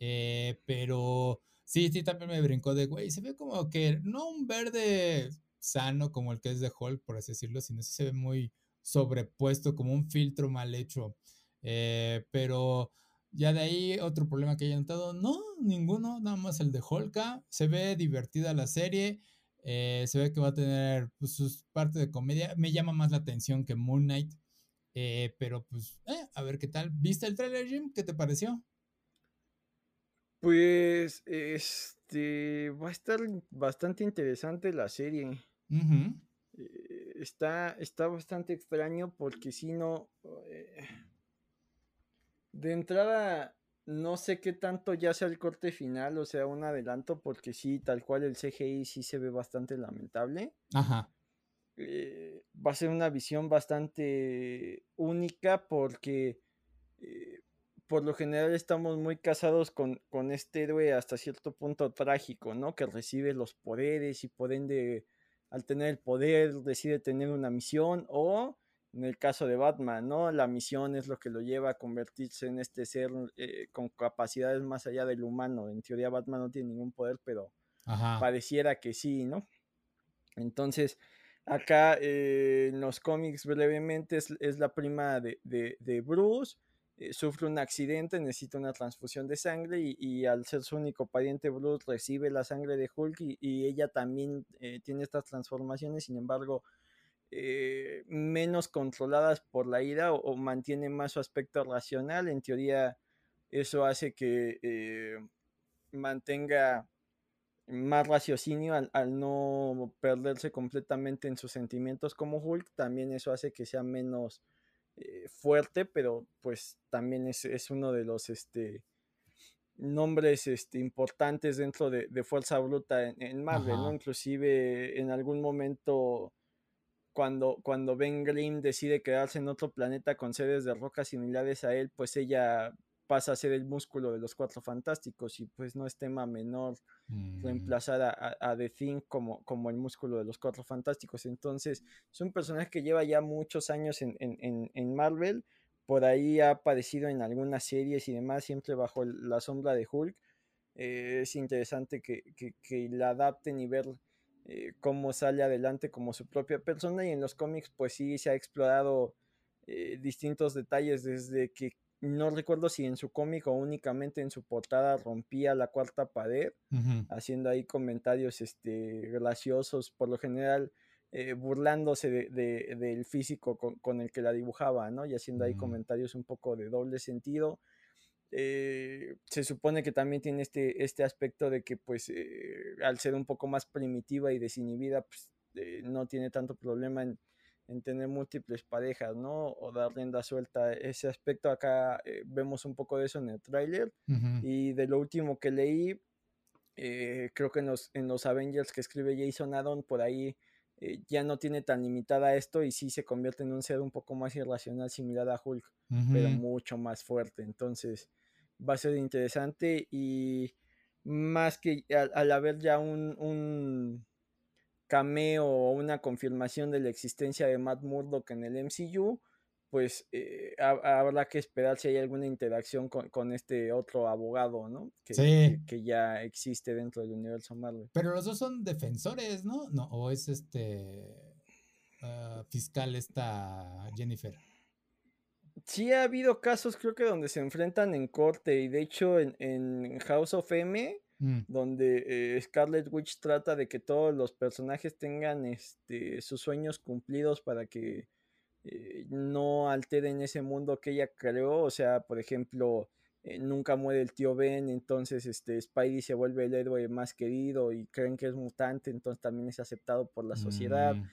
eh, pero sí, sí, también me brincó de, güey, se ve como que no un verde sano como el que es de Hulk, por así decirlo, sino sí se ve muy sobrepuesto, como un filtro mal hecho, eh, pero... Ya de ahí otro problema que haya notado, no, ninguno, nada más el de Holka. Se ve divertida la serie. Eh, se ve que va a tener pues, sus partes de comedia. Me llama más la atención que Moon Knight. Eh, pero pues, eh, a ver qué tal. ¿Viste el trailer, Jim? ¿Qué te pareció? Pues, este, va a estar bastante interesante la serie. está, está bastante extraño porque si no, de entrada, no sé qué tanto ya sea el corte final, o sea, un adelanto, porque sí, tal cual el CGI sí se ve bastante lamentable. Ajá. eh, va a ser una visión bastante única porque eh, por lo general estamos muy casados con, con, este héroe hasta cierto punto trágico, ¿no? Que recibe los poderes y por ende, al tener el poder, decide tener una misión o en el caso de Batman, ¿no? La misión es lo que lo lleva a convertirse en este ser eh, con capacidades más allá del humano. En teoría Batman no tiene ningún poder, pero pareciera que sí, ¿no? Entonces, acá eh, en los cómics brevemente es, la prima de, de Bruce eh, sufre un accidente, necesita una transfusión de sangre y, al ser su único pariente Bruce recibe la sangre de Hulk y, ella también tiene estas transformaciones, sin embargo, eh, menos controladas por la ira o, mantiene más su aspecto racional. En teoría, eso hace que mantenga más raciocinio al, al, no perderse completamente en sus sentimientos como Hulk. También eso hace que sea menos eh, fuerte, pero pues también es, uno de los este, nombres este, importantes dentro de, Fuerza Bruta en, Marvel, ¿no? Inclusive en algún momento cuando, cuando Ben Grimm decide quedarse en otro planeta con sedes de rocas similares a él, pues ella pasa a ser el músculo de los cuatro fantásticos y pues no es tema menor mm. reemplazar a, a, The Thing como, como el músculo de los cuatro fantásticos. Entonces es un personaje que lleva ya muchos años en, en, en, Marvel, por ahí ha aparecido en algunas series y demás, siempre bajo la sombra de Hulk. Eh, es interesante que, que, que, la adapten y ver eh, cómo sale adelante como su propia persona y en los cómics pues sí se ha explorado eh, distintos detalles desde que no recuerdo si en su cómic o únicamente en su portada rompía la cuarta pared, haciendo ahí comentarios este, graciosos, por lo general eh, burlándose de, del físico con, el que la dibujaba, ¿no? Y haciendo ahí comentarios un poco de doble sentido. Eh, se supone que también tiene este, este aspecto de que, pues, eh, al ser un poco más primitiva y desinhibida, pues, no tiene tanto problema en en tener múltiples parejas, ¿no? O dar rienda suelta. Ese aspecto acá eh, vemos un poco de eso en el tráiler. Y de lo último que leí, eh, creo que en los, en los Avengers que escribe Jason Aaron, por ahí eh, ya no tiene tan limitada esto y sí se convierte en un ser un poco más irracional, similar a Hulk, pero mucho más fuerte. Entonces va a ser interesante y más que al, haber ya un cameo o una confirmación de la existencia de Matt Murdock en el MCU, pues eh, habrá que esperar si hay alguna interacción con, este otro abogado, ¿no? Que, que, ya existe dentro del universo Marvel. Pero los dos son defensores, ¿no? No, o es este ah, fiscal esta Jennifer. Sí ha habido casos, creo que donde se enfrentan en corte, y de hecho en, en House of M Mm. donde eh, Scarlet Witch trata de que todos los personajes tengan este, sus sueños cumplidos para que eh, no alteren ese mundo que ella creó. O sea, por ejemplo, eh, nunca muere el tío Ben, entonces este, Spidey se vuelve el héroe más querido y creen que es mutante, entonces también es aceptado por la sociedad. Mm.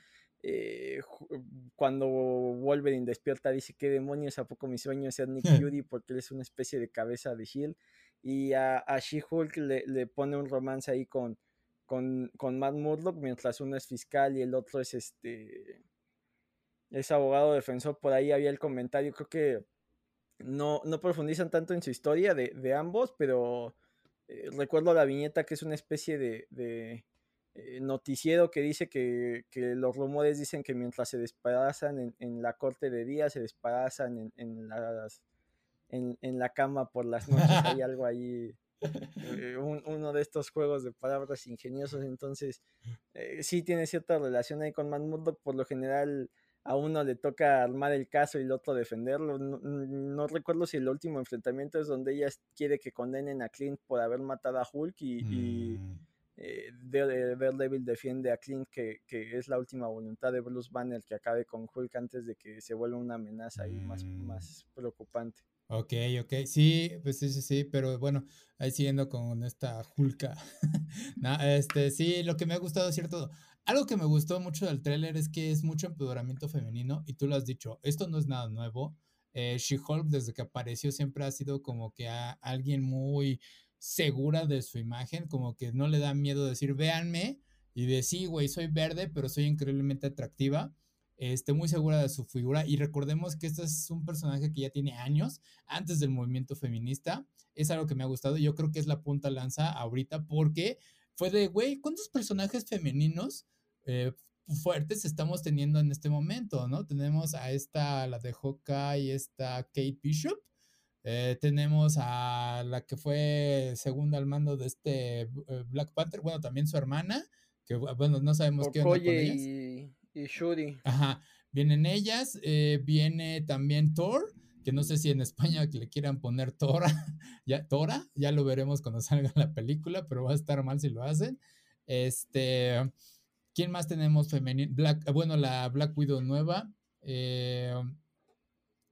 Cuando Wolverine despierta dice que demonios, ¿a poco mi sueño es ser Nick Fury? Porque él es una especie de cabeza de Shield y a, a She-Hulk le, pone un romance ahí con, con, con, Matt Murdock, mientras uno es fiscal y el otro es este es abogado defensor. Por ahí había el comentario, creo que no, no profundizan tanto en su historia de, ambos, pero eh, recuerdo la viñeta que es una especie de, de eh, noticiero que dice que, los rumores dicen que mientras se despedazan en, en, la corte de día, se despedazan en, en las en, en la cama por las noches, hay algo ahí, eh, uno de estos juegos de palabras ingeniosos, entonces eh, sí tiene cierta relación ahí con Man por lo general a uno le toca armar el caso y el otro defenderlo. No, recuerdo si el último enfrentamiento es donde ella quiere que condenen a Clint por haber matado a Hulk y, y mm. Eh, Daredevil defiende a Clint que, que, es la última voluntad de Bruce Banner que acabe con Hulk antes de que se vuelva una amenaza y más, mm. más preocupante. Ok, ok, sí, pues sí, sí, sí, pero bueno, ahí siguiendo con esta Julka. este, sí, lo que me ha gustado, cierto, algo que me gustó mucho del tráiler es que es mucho empoderamiento femenino y tú lo has dicho, esto no es nada nuevo. Eh, She-Hulk desde que apareció siempre ha sido como que a alguien muy segura de su imagen, como que no le da miedo decir, véanme, y de güey, soy verde, pero soy increíblemente atractiva. Este, muy segura de su figura. Y recordemos que este es un personaje que ya tiene años antes del movimiento feminista. Es algo que me ha gustado. Yo creo que es la punta lanza ahorita porque fue de, güey, ¿cuántos personajes femeninos eh, fuertes estamos teniendo en este momento, ¿no? Tenemos a esta, la de Hawkeye, esta Kate Bishop. Eh, tenemos a la que fue segunda al mando de este eh, Black Panther, bueno, también su hermana que bueno, no sabemos qué onda con ellas. Y, y Shuri. Ajá, vienen ellas, eh, viene también Thor, que no sé si en España le quieran poner Tora, ya, Tora, ya lo veremos cuando salga la película, pero va a estar mal si lo hacen. Este, ¿quién más tenemos femenino? Black, bueno, la Black Widow nueva. Eh,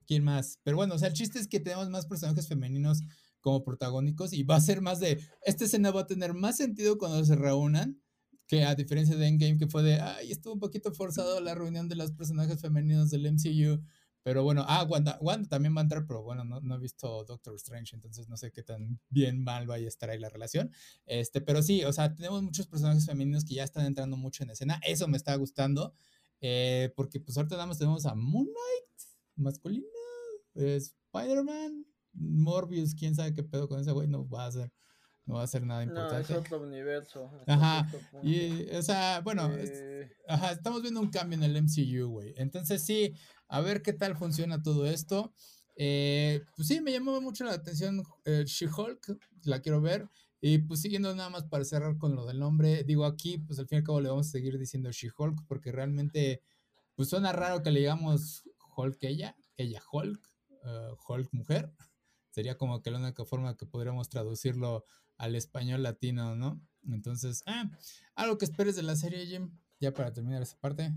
¿Quién más? Pero bueno, o sea, el chiste es que tenemos más personajes femeninos como protagónicos y va a ser más de, esta escena va a tener más sentido cuando se reúnan que a diferencia de Endgame, que fue de, ay, estuvo un poquito forzado la reunión de los personajes femeninos del MCU, pero bueno, ah, Wanda, Wanda también va a entrar, pero bueno, no, no, he visto Doctor Strange, entonces no sé qué tan bien mal vaya a estar ahí la relación. Este, pero sí, o sea, tenemos muchos personajes femeninos que ya están entrando mucho en escena. Eso me está gustando. Eh, porque pues ahorita nada más tenemos a Moon Knight, masculina, Spider-Man, Morbius, quién sabe qué pedo con ese güey, no va a ser no va a ser nada importante. No, es otro universo. Ajá. Y, o sea, bueno, ajá, estamos viendo un cambio en el MCU, güey. Entonces, sí, a ver qué tal funciona todo esto. Eh, pues sí, me llamó mucho la atención eh, She-Hulk, la quiero ver. Y pues siguiendo nada más para cerrar con lo del nombre, digo aquí, pues al fin y al cabo le vamos a seguir diciendo She-Hulk, porque realmente, pues suena raro que le digamos Hulk ella, ella Hulk, uh, Hulk mujer. Sería como que la única forma que podríamos traducirlo al español latino, ¿no? Entonces, ah, algo que esperes de la serie, Jim, ya para terminar esa parte.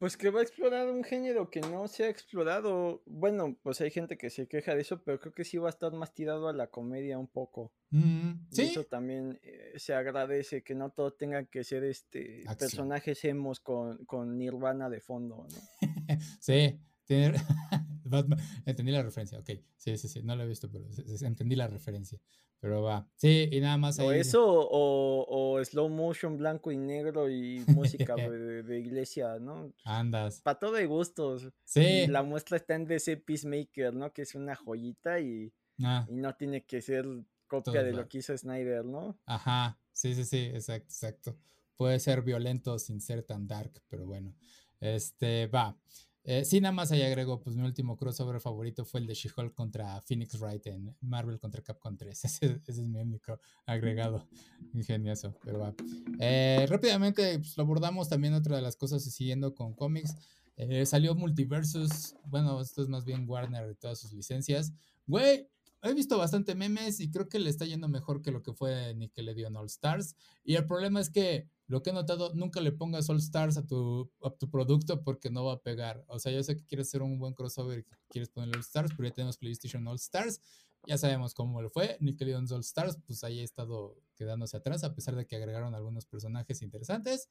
Pues que va a explorar un género que no se ha explorado. Bueno, pues hay gente que se queja de eso, pero creo que sí va a estar más tirado a la comedia un poco. Mm, sí. eso también eh, se agradece que no todo tenga que ser este personajes hemos con, con Nirvana de fondo, ¿no? sí, entendí la referencia, ok. Sí, sí, sí, no lo he visto, pero entendí la referencia. Pero va. Sí, y nada más ahí. O eso, o, slow motion blanco y negro y música de, iglesia, ¿no? Andas. Para todo de gustos. Sí. la muestra está en DC Peacemaker, ¿no? Que es una joyita y, ah. y no tiene que ser copia de lo que hizo Snyder, ¿no? Ajá. Sí, sí, sí, exacto, exacto. Puede ser violento sin ser tan dark, pero bueno. Este, va. Eh, sí, nada más ahí agrego, pues mi último crossover favorito fue el de She-Hulk contra Phoenix Wright en Marvel contra Capcom 3. Ese, es mi único agregado. Ingenioso, pero va. Eh, rápidamente, pues lo abordamos también otra de las cosas siguiendo con cómics. Eh, salió Multiversus. Bueno, esto es más bien Warner de todas sus licencias. Güey, he visto bastante memes y creo que le está yendo mejor que lo que fue Nickelodeon All Stars. Y el problema es que lo que he notado, nunca le pongas All Stars a tu, a tu producto porque no va a pegar. O sea, yo sé que quieres hacer un buen crossover y quieres ponerle All Stars, pero ya tenemos PlayStation All Stars. Ya sabemos cómo le fue. Nickelodeon All Stars, pues ahí ha estado quedándose atrás, a pesar de que agregaron algunos personajes interesantes.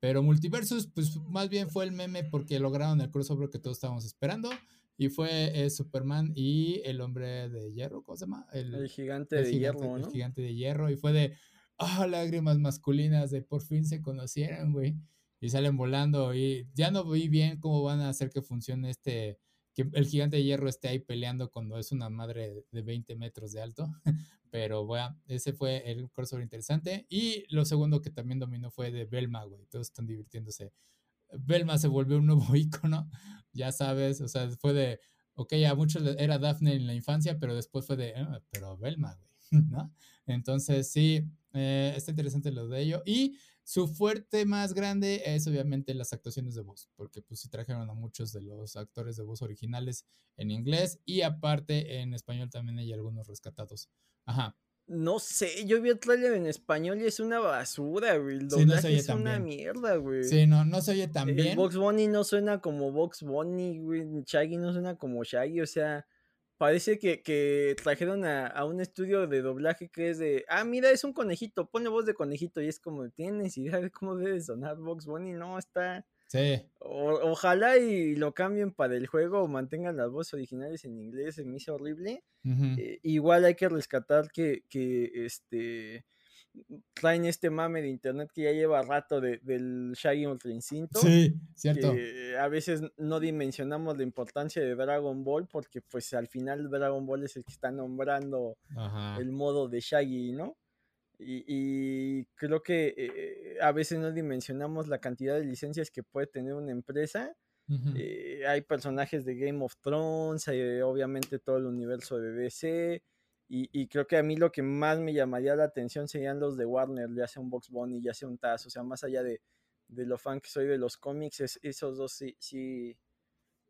Pero Multiversus, pues más bien fue el meme porque lograron el crossover que todos estábamos esperando. Y fue eh, Superman y el hombre de hierro, ¿cómo se llama? El, gigante de hierro, El gigante de hierro. Y fue de, ah, lágrimas masculinas de por fin se conocieron, güey. Y salen volando. Y ya no vi bien cómo van a hacer que funcione este, que el gigante de hierro esté ahí peleando cuando es una madre de 20 metros de alto. Pero bueno, ese fue el crossover interesante. Y lo segundo que también dominó fue de Belma, güey. Todos están divirtiéndose. Belma se volvió un nuevo icono, ya sabes, o sea, fue de, ok, a muchos era Daphne en la infancia, pero después fue de, ah, pero Belma, güey, ¿no? Entonces, sí, eh, está interesante lo de ello. Y su fuerte más grande es obviamente las actuaciones de voz, porque pues sí trajeron a muchos de los actores de voz originales en inglés y aparte en español también hay algunos rescatados. Ajá. No sé, yo vi el trailer en español y es una basura, güey. El doblaje es una mierda, güey. Sí, no, no se oye tan bien. El Box Bunny no suena como Box Bunny, güey. Shaggy no suena como Shaggy, o sea, parece que, que trajeron a, a, un estudio de doblaje que es de, ah, mira, es un conejito, pone voz de conejito y es como, ¿tienes idea de cómo debe sonar Box Bunny? No, está... Sí. ojalá y lo cambien para el juego o mantengan las voces originales en inglés, se me hizo horrible. Eh, igual hay que rescatar que, que este traen este mame de internet que ya lleva rato del Shaggy Ultra Instinto. Sí, cierto. Que a veces no dimensionamos la importancia de Dragon Ball porque pues al final Dragon Ball es el que está nombrando el modo de Shaggy, ¿no? Y, creo que eh, a veces no dimensionamos la cantidad de licencias que puede tener una empresa. Eh, hay personajes de Game of Thrones, hay, obviamente todo el universo de DC, y, creo que a mí lo que más me llamaría la atención serían los de Warner, ya sea un Box Bunny, ya sea un Taz, o sea, más allá de, lo fan que soy de los cómics, esos dos sí, sí,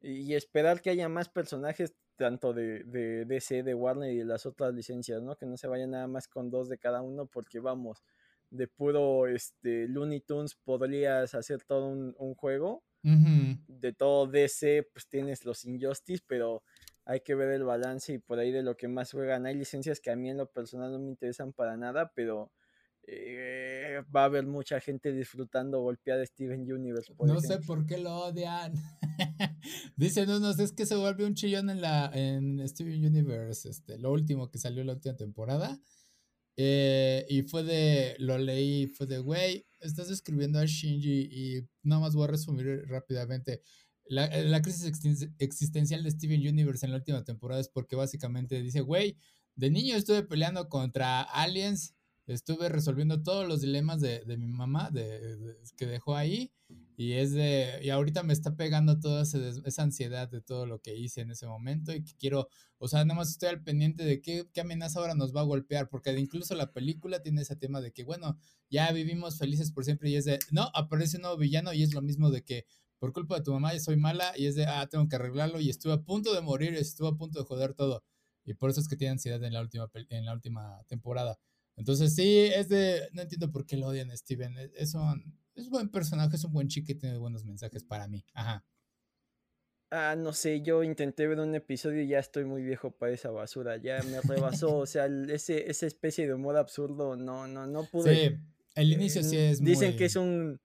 y esperar que haya más personajes tanto de, de DC, de Warner y de las otras licencias, ¿no? Que no se vayan nada más con dos de cada uno, porque vamos, de puro este, Looney Tunes podrías hacer todo un, juego. De todo DC, pues tienes los Injustice, pero hay que ver el balance y por ahí de lo que más juegan. Hay licencias que a mí en lo personal no me interesan para nada, pero eh, va a haber mucha gente disfrutando golpear a Steven Universe. no sé por qué lo odian. Dicen unos, es que se vuelve un chillón en la en Steven Universe, este, lo último que salió la última temporada. Eh, y fue de, lo leí, fue de, güey, estás escribiendo a Shinji y nada más voy a resumir rápidamente. La, eh, la, crisis existencial de Steven Universe en la última temporada es porque básicamente dice, güey, de niño estuve peleando contra aliens, estuve resolviendo todos los dilemas de, de mi mamá de, que dejó ahí y es de, y ahorita me está pegando toda esa ansiedad de todo lo que hice en ese momento y que quiero, o sea, nada más estoy al pendiente de qué, qué amenaza ahora nos va a golpear, porque incluso la película tiene ese tema de que, bueno, ya vivimos felices por siempre y es de, no, aparece un nuevo villano y es lo mismo de que por culpa de tu mamá ya soy mala y es de, ah, tengo que arreglarlo y estuve a punto de morir, estuve a punto de joder todo. Y por eso es que tiene ansiedad en la última, en la última temporada. Entonces sí, es de, no entiendo por qué lo odian a Steven. E, es un, es buen personaje, es un buen chico y tiene buenos mensajes para mí. Ajá. Ah, no sé, yo intenté ver un episodio y ya estoy muy viejo para esa basura, ya me rebasó, o sea, ese, esa especie de humor absurdo, no, no, no pude. Sí, el inicio sí es Dicen que es un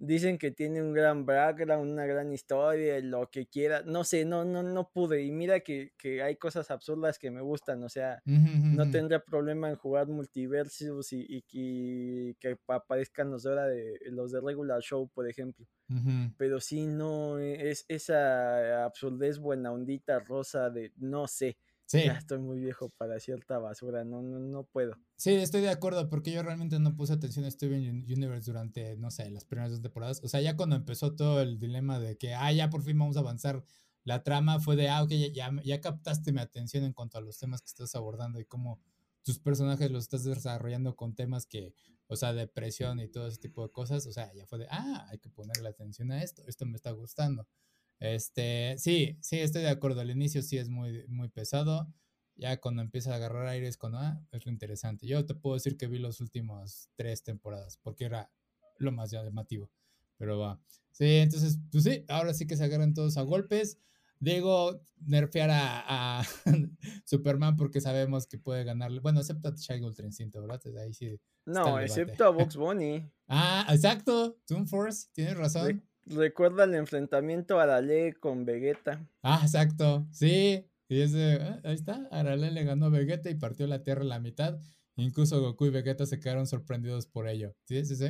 Dicen que tiene un gran background, una gran historia, lo que quiera. No sé, no, no, no pude. Y mira que, hay cosas absurdas que me gustan. O sea, no tendría problema en jugar multiversos y, que aparezcan los de, los de regular show, por ejemplo. Pero sí, no, es esa absurdez buena ondita rosa de no sé. Sí. Ya estoy muy viejo para cierta basura, no, no, no puedo. Sí, estoy de acuerdo, porque yo realmente no puse atención a Steven Universe durante, no sé, las primeras dos temporadas. O sea, ya cuando empezó todo el dilema de que, ah, ya por fin vamos a avanzar la trama, fue de, ah, ok, ya, ya, captaste mi atención en cuanto a los temas que estás abordando y cómo tus personajes los estás desarrollando con temas que, o sea, depresión y todo ese tipo de cosas. O sea, ya fue de, ah, hay que ponerle atención a esto, esto me está gustando. Este, sí, sí, estoy de acuerdo. Al inicio sí es muy, muy pesado. Ya cuando empieza a agarrar aire es cuando, ah, es lo interesante. Yo te puedo decir que vi las últimas tres temporadas porque era lo más llamativo. Pero va. Sí, entonces, pues sí, ahora sí que se agarran todos a golpes. Digo, nerfear a, Superman porque sabemos que puede ganarle. Bueno, excepto a Shaggy Ultra Instinto, ¿verdad? Ahí sí. No, excepto a Box Bunny. ah, exacto. Toon Force, tienes razón. Recuerda el enfrentamiento a Arale con Vegeta. Ah, exacto. Sí. Y ese, ah, ahí está. Arale le ganó a Vegeta y partió la Tierra a la mitad. Incluso Goku y Vegeta se quedaron sorprendidos por ello. Sí, sí, sí.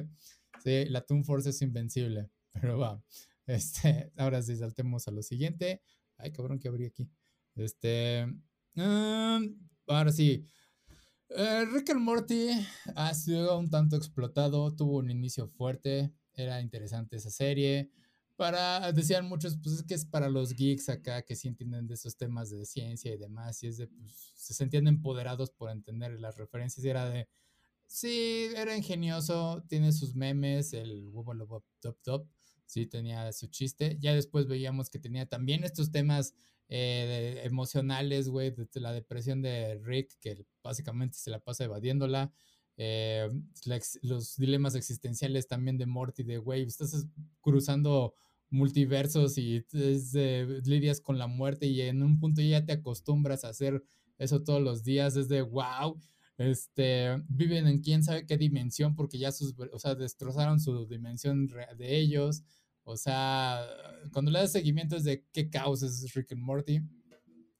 Sí, la Toon Force es invencible. Pero va. Este, ahora sí, saltemos a lo siguiente. Ay, cabrón, que abrí aquí. Este. Um, ahora sí. Eh, Rick and Morty ha sido un tanto explotado. Tuvo un inicio fuerte era interesante esa serie. Para, decían muchos, pues es que es para los geeks acá que sí entienden de esos temas de ciencia y demás, y es de, pues, se sentían empoderados por entender las referencias, y era de, sí, era ingenioso, tiene sus memes, el Wubba Top Top, sí, tenía su chiste. Ya después veíamos que tenía también estos temas eh, emocionales, güey, de la depresión de Rick, que básicamente se la pasa evadiéndola. Eh, los dilemas existenciales también de Morty, de güey, estás cruzando multiversos y lidias con la muerte y en un punto ya te acostumbras a hacer eso todos los días, es de wow, este, viven en quién sabe qué dimensión porque ya sus, o sea, destrozaron su dimensión de ellos, o sea, cuando le das seguimiento es de qué caos es Rick and Morty.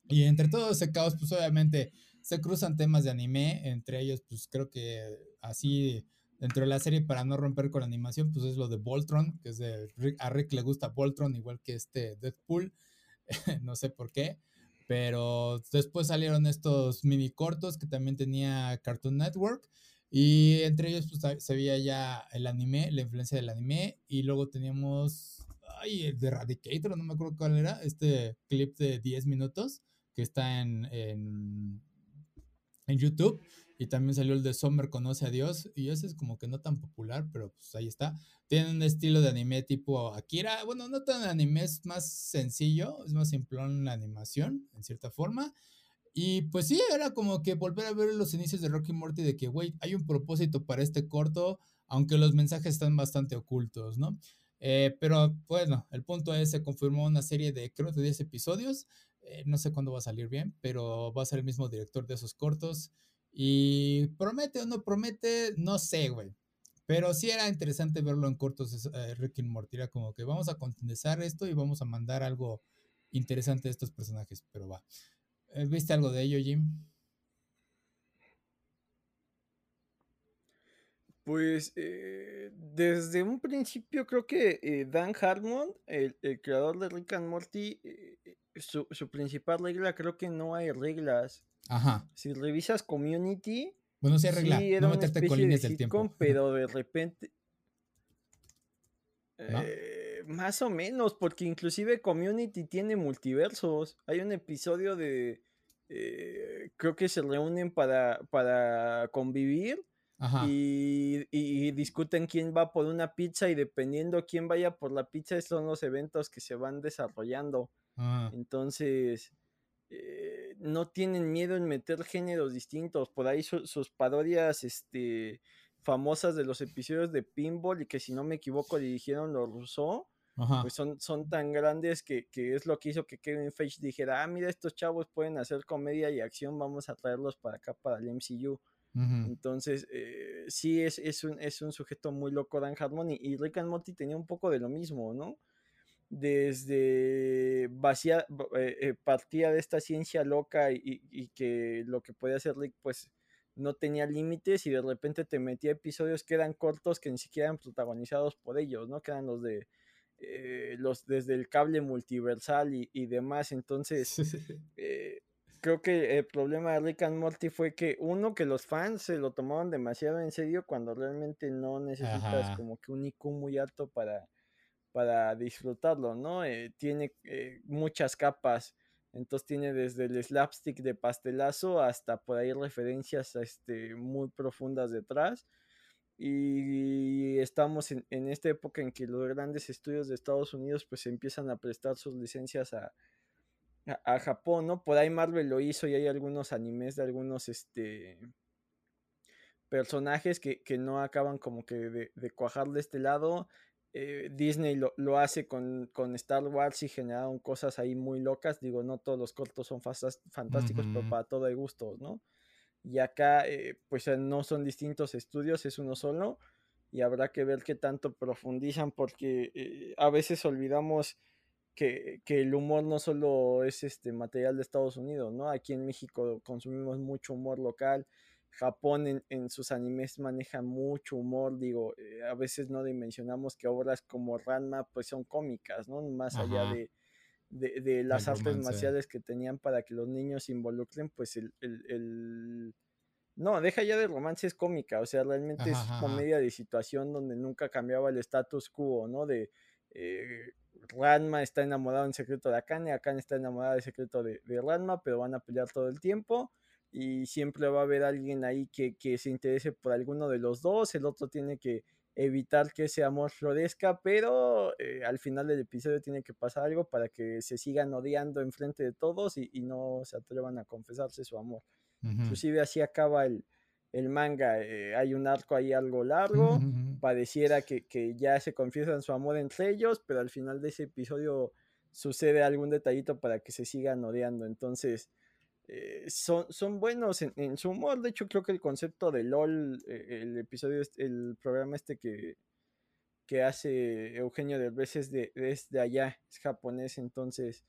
Y entre todo ese caos, pues obviamente se cruzan temas de anime, entre ellos, pues creo que así dentro de la serie para no romper con la animación, pues es lo de Voltron, que es de a Rick le gusta Voltron igual que este Deadpool, no sé por qué, pero después salieron estos mini cortos que también tenía Cartoon Network y entre ellos pues, se veía ya el anime, la influencia del anime y luego teníamos, ay, el de Eradicator, no me acuerdo cuál era, este clip de 10 minutos que está en, en YouTube y también salió el de Summer Conoce a Dios. Y ese es como que no tan popular, pero pues ahí está. Tiene un estilo de anime tipo Akira. Bueno, no tan anime, es más sencillo, es más simplón la animación, en cierta forma. Y pues sí, era como que volver a ver los inicios de Rocky Morty de que, güey, hay un propósito para este corto, aunque los mensajes están bastante ocultos, ¿no? Eh, pero bueno, el punto es, se confirmó una serie de, creo, de 10 episodios. Eh, no sé cuándo va a salir bien, pero va a ser el mismo director de esos cortos. Y promete o no promete, no sé, güey. Pero sí era interesante verlo en cortos eh, Rick and Morty. Era como que vamos a condensar esto y vamos a mandar algo interesante de estos personajes. Pero va. Eh, ¿Viste algo de ello, Jim? Pues eh, desde un principio creo que Dan Harmon, el, creador de Rick and Morty, su, su, principal regla creo que no hay reglas. Ajá. Si revisas Community. Bueno, no meterte con líneas del tiempo. Pero de repente. Eh, más o menos, porque inclusive Community tiene multiversos. Hay un episodio de. Eh, creo que se reúnen para, para convivir. Ajá. Y, y, discuten quién va por una pizza y dependiendo quién vaya por la pizza son los eventos que se van desarrollando. Entonces, eh, no tienen miedo en meter géneros distintos. Por ahí sus parodias este, famosas de los episodios de Pinball y que si no me equivoco dirigieron los Rousseau. Pues son, son tan grandes que, es lo que hizo que Kevin Feige dijera, ah, mira, estos chavos pueden hacer comedia y acción, vamos a traerlos para acá, para el MCU. Entonces, eh, sí, es, es, un, es un sujeto muy loco Dan Harmon y, y Rick and Morty tenía un poco de lo mismo, ¿no? Desde vacía, eh, eh, partía de esta ciencia loca y, que lo que podía hacer Rick pues no tenía límites y de repente te metía episodios que eran cortos que ni siquiera eran protagonizados por ellos, ¿no? Que eran los de eh, los desde el cable multiversal y, demás. Entonces, creo que el problema de Rick and Morty fue que uno, que los fans se lo tomaban demasiado en serio cuando realmente no necesitas como que un IQ muy alto para para disfrutarlo, ¿no? Eh, tiene eh, muchas capas, entonces tiene desde el slapstick de pastelazo hasta por ahí referencias este, muy profundas detrás. Y estamos en, esta época en que los grandes estudios de Estados Unidos pues empiezan a prestar sus licencias a, a, Japón, ¿no? Por ahí Marvel lo hizo y hay algunos animes de algunos este, personajes que, no acaban como que de cuajar de este lado. Eh, Disney lo, lo hace con, con, Star Wars y generaron cosas ahí muy locas. Digo, no todos los cortos son fantásticos, pero para todo hay gustos, ¿no? Y acá, eh, pues eh, no son distintos estudios, es uno solo. Y habrá que ver qué tanto profundizan, porque a veces olvidamos que, que, el humor no solo es este material de Estados Unidos, ¿no? Aquí en México consumimos mucho humor local Japón en, sus animes maneja mucho humor, digo, eh, a veces no dimensionamos que obras como Ranma pues son cómicas, ¿no? Más allá de, de, las artes marciales que tenían para que los niños se involucren, pues el, el, No, deja ya de romance, es cómica, o sea, realmente es comedia de situación donde nunca cambiaba el status quo, ¿no? De... Eh, Ranma está enamorado en secreto de Akane, Akane está enamorada en secreto de, de Ranma, pero van a pelear todo el tiempo y siempre va a haber alguien ahí que, se interese por alguno de los dos, el otro tiene que evitar que ese amor florezca, pero eh, al final del episodio tiene que pasar algo para que se sigan odiando enfrente de todos y, no se atrevan a confesarse su amor. Inclusive así acaba el, manga, eh, hay un arco ahí algo largo, pareciera que, que, ya se confiesan su amor entre ellos, pero al final de ese episodio sucede algún detallito para que se sigan odiando, entonces eh, son, son buenos en, su humor. De hecho, creo que el concepto de LOL, eh, el episodio, el programa este que, que hace Eugenio de veces de, desde allá, es japonés, entonces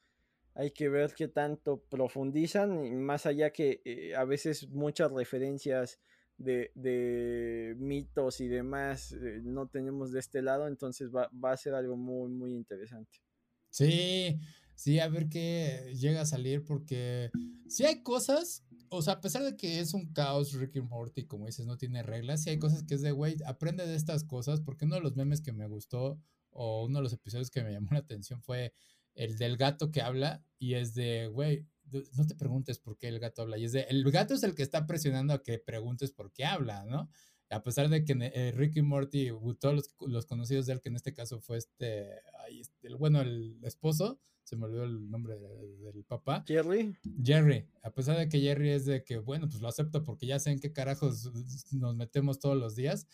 hay que ver qué tanto profundizan, y más allá que eh, a veces muchas referencias de, de mitos y demás no tenemos de este lado, entonces va, va, a ser algo muy, muy interesante. Sí, sí, a ver qué llega a salir, porque si hay cosas, o sea, a pesar de que es un caos Ricky Morty, como dices, no tiene reglas, sí hay cosas que es de, güey, aprende de estas cosas, porque uno de los memes que me gustó, o uno de los episodios que me llamó la atención fue el del gato que habla, y es de, güey, no te preguntes por qué el gato habla. Y es de, el gato es el que está presionando a que preguntes por qué habla, ¿no? A pesar de que eh, Ricky Morty, todos los, conocidos de él, que en este caso fue este, este, el, bueno, el esposo, se me olvidó el nombre del papá. Jerry. Jerry, a pesar de que Jerry es de que, bueno, pues lo acepto porque ya sé en qué carajos nos metemos todos los días.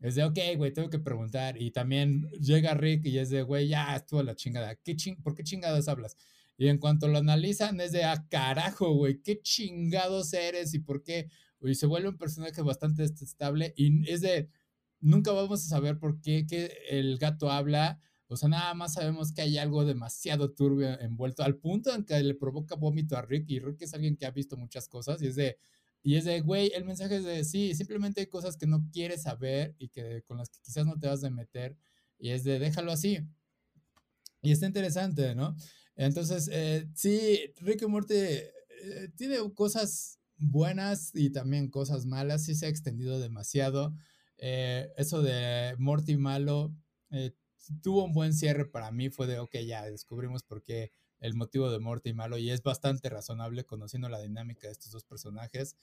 Es de, ok, güey, tengo que preguntar. Y también llega Rick y es de, güey, ya estuvo la chingada. ¿Qué ching ¿Por qué chingadas hablas? Y en cuanto lo analizan, es de, ah, carajo, güey, qué chingados eres y por qué. Y se vuelve un personaje bastante estable y es de, nunca vamos a saber por qué que el gato habla. O sea, nada más sabemos que hay algo demasiado turbio envuelto, al punto en que le provoca vómito a Rick, y Rick es alguien que ha visto muchas cosas, y es de, y es de, güey, el mensaje es de, sí, simplemente hay cosas que no quieres saber y que con las que quizás no te vas a meter, y es de, déjalo así. Y está interesante, ¿no? Entonces, eh, sí, Rick y Morty eh, tiene cosas buenas y también cosas malas, sí se ha extendido demasiado. Eh, eso de Morty malo tuvo un buen cierre para mí, fue de, ok, ya descubrimos por qué el motivo de Morty malo y es bastante razonable conociendo la dinámica de estos dos personajes.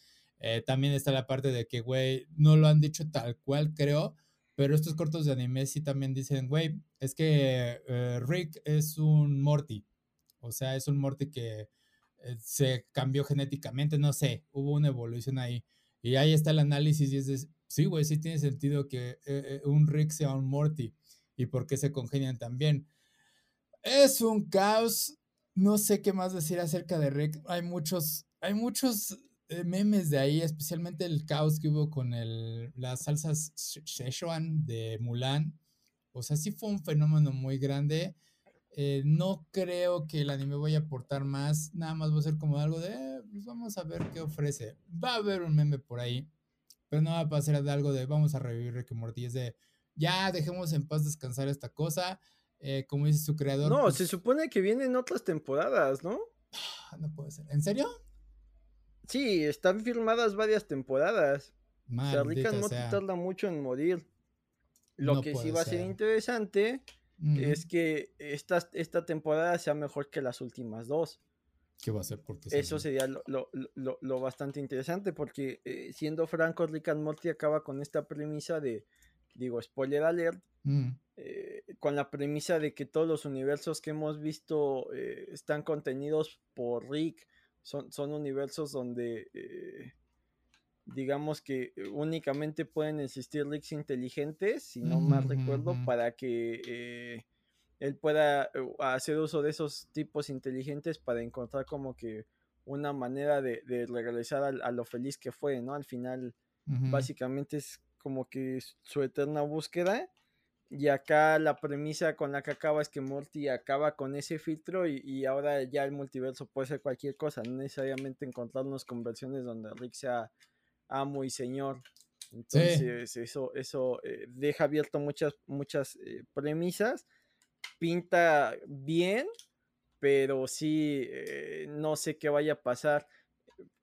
también está la parte de que, güey, no lo han dicho tal cual, creo, pero estos cortos de anime sí también dicen, güey, es que Rick es un Morty. O sea, es un Morty que eh, se cambió genéticamente, no sé, hubo una evolución ahí. Y ahí está el análisis y es de, sí, güey, sí tiene sentido que eh, eh, un Rick sea un Morty y por qué se congenian también. Es un caos, no sé qué más decir acerca de Rick. Hay muchos, hay muchos memes de ahí, especialmente el caos que hubo con el, las salsas Szechuan de Mulan. O sea, sí fue un fenómeno muy grande eh, no creo que el anime vaya a aportar más, nada más va a ser como algo de, eh, pues vamos a ver qué ofrece. Va a haber un meme por ahí, pero no va a pasar de algo de, vamos a revivir Rick Morty, es de, ya dejemos en paz descansar esta cosa. Eh, como dice su creador. No, pues se supone que vienen otras temporadas, ¿no? No puede ser. ¿En serio? Sí, están firmadas varias temporadas. o sea, Rick and Morty tarda mucho en morir. Lo que sí va a ser interesante es que esta, esta temporada sea mejor que las últimas dos. ¿Qué va a ser? Porque Eso sería lo, lo, lo, lo, bastante interesante, porque eh, siendo franco, Rick and Morty acaba con esta premisa de, digo, spoiler alert, mm. eh, con la premisa de que todos los universos que hemos visto eh, están contenidos por Rick, son, son universos donde digamos que eh, únicamente pueden existir leaks inteligentes, si no mal recuerdo, para que eh, él pueda eh, hacer uso de esos tipos inteligentes para encontrar como que una manera de, regresar a, lo feliz que fue, ¿no? Al final, básicamente es como que su eterna búsqueda. Y acá la premisa con la que acaba es que Morty acaba con ese filtro y, y, ahora ya el multiverso puede ser cualquier cosa, no necesariamente encontrarnos conversiones donde Rick sea amo y señor. Entonces, eso, eso eh, deja abierto muchas, muchas eh, premisas. Pinta bien, pero sí, eh, no sé qué vaya a pasar.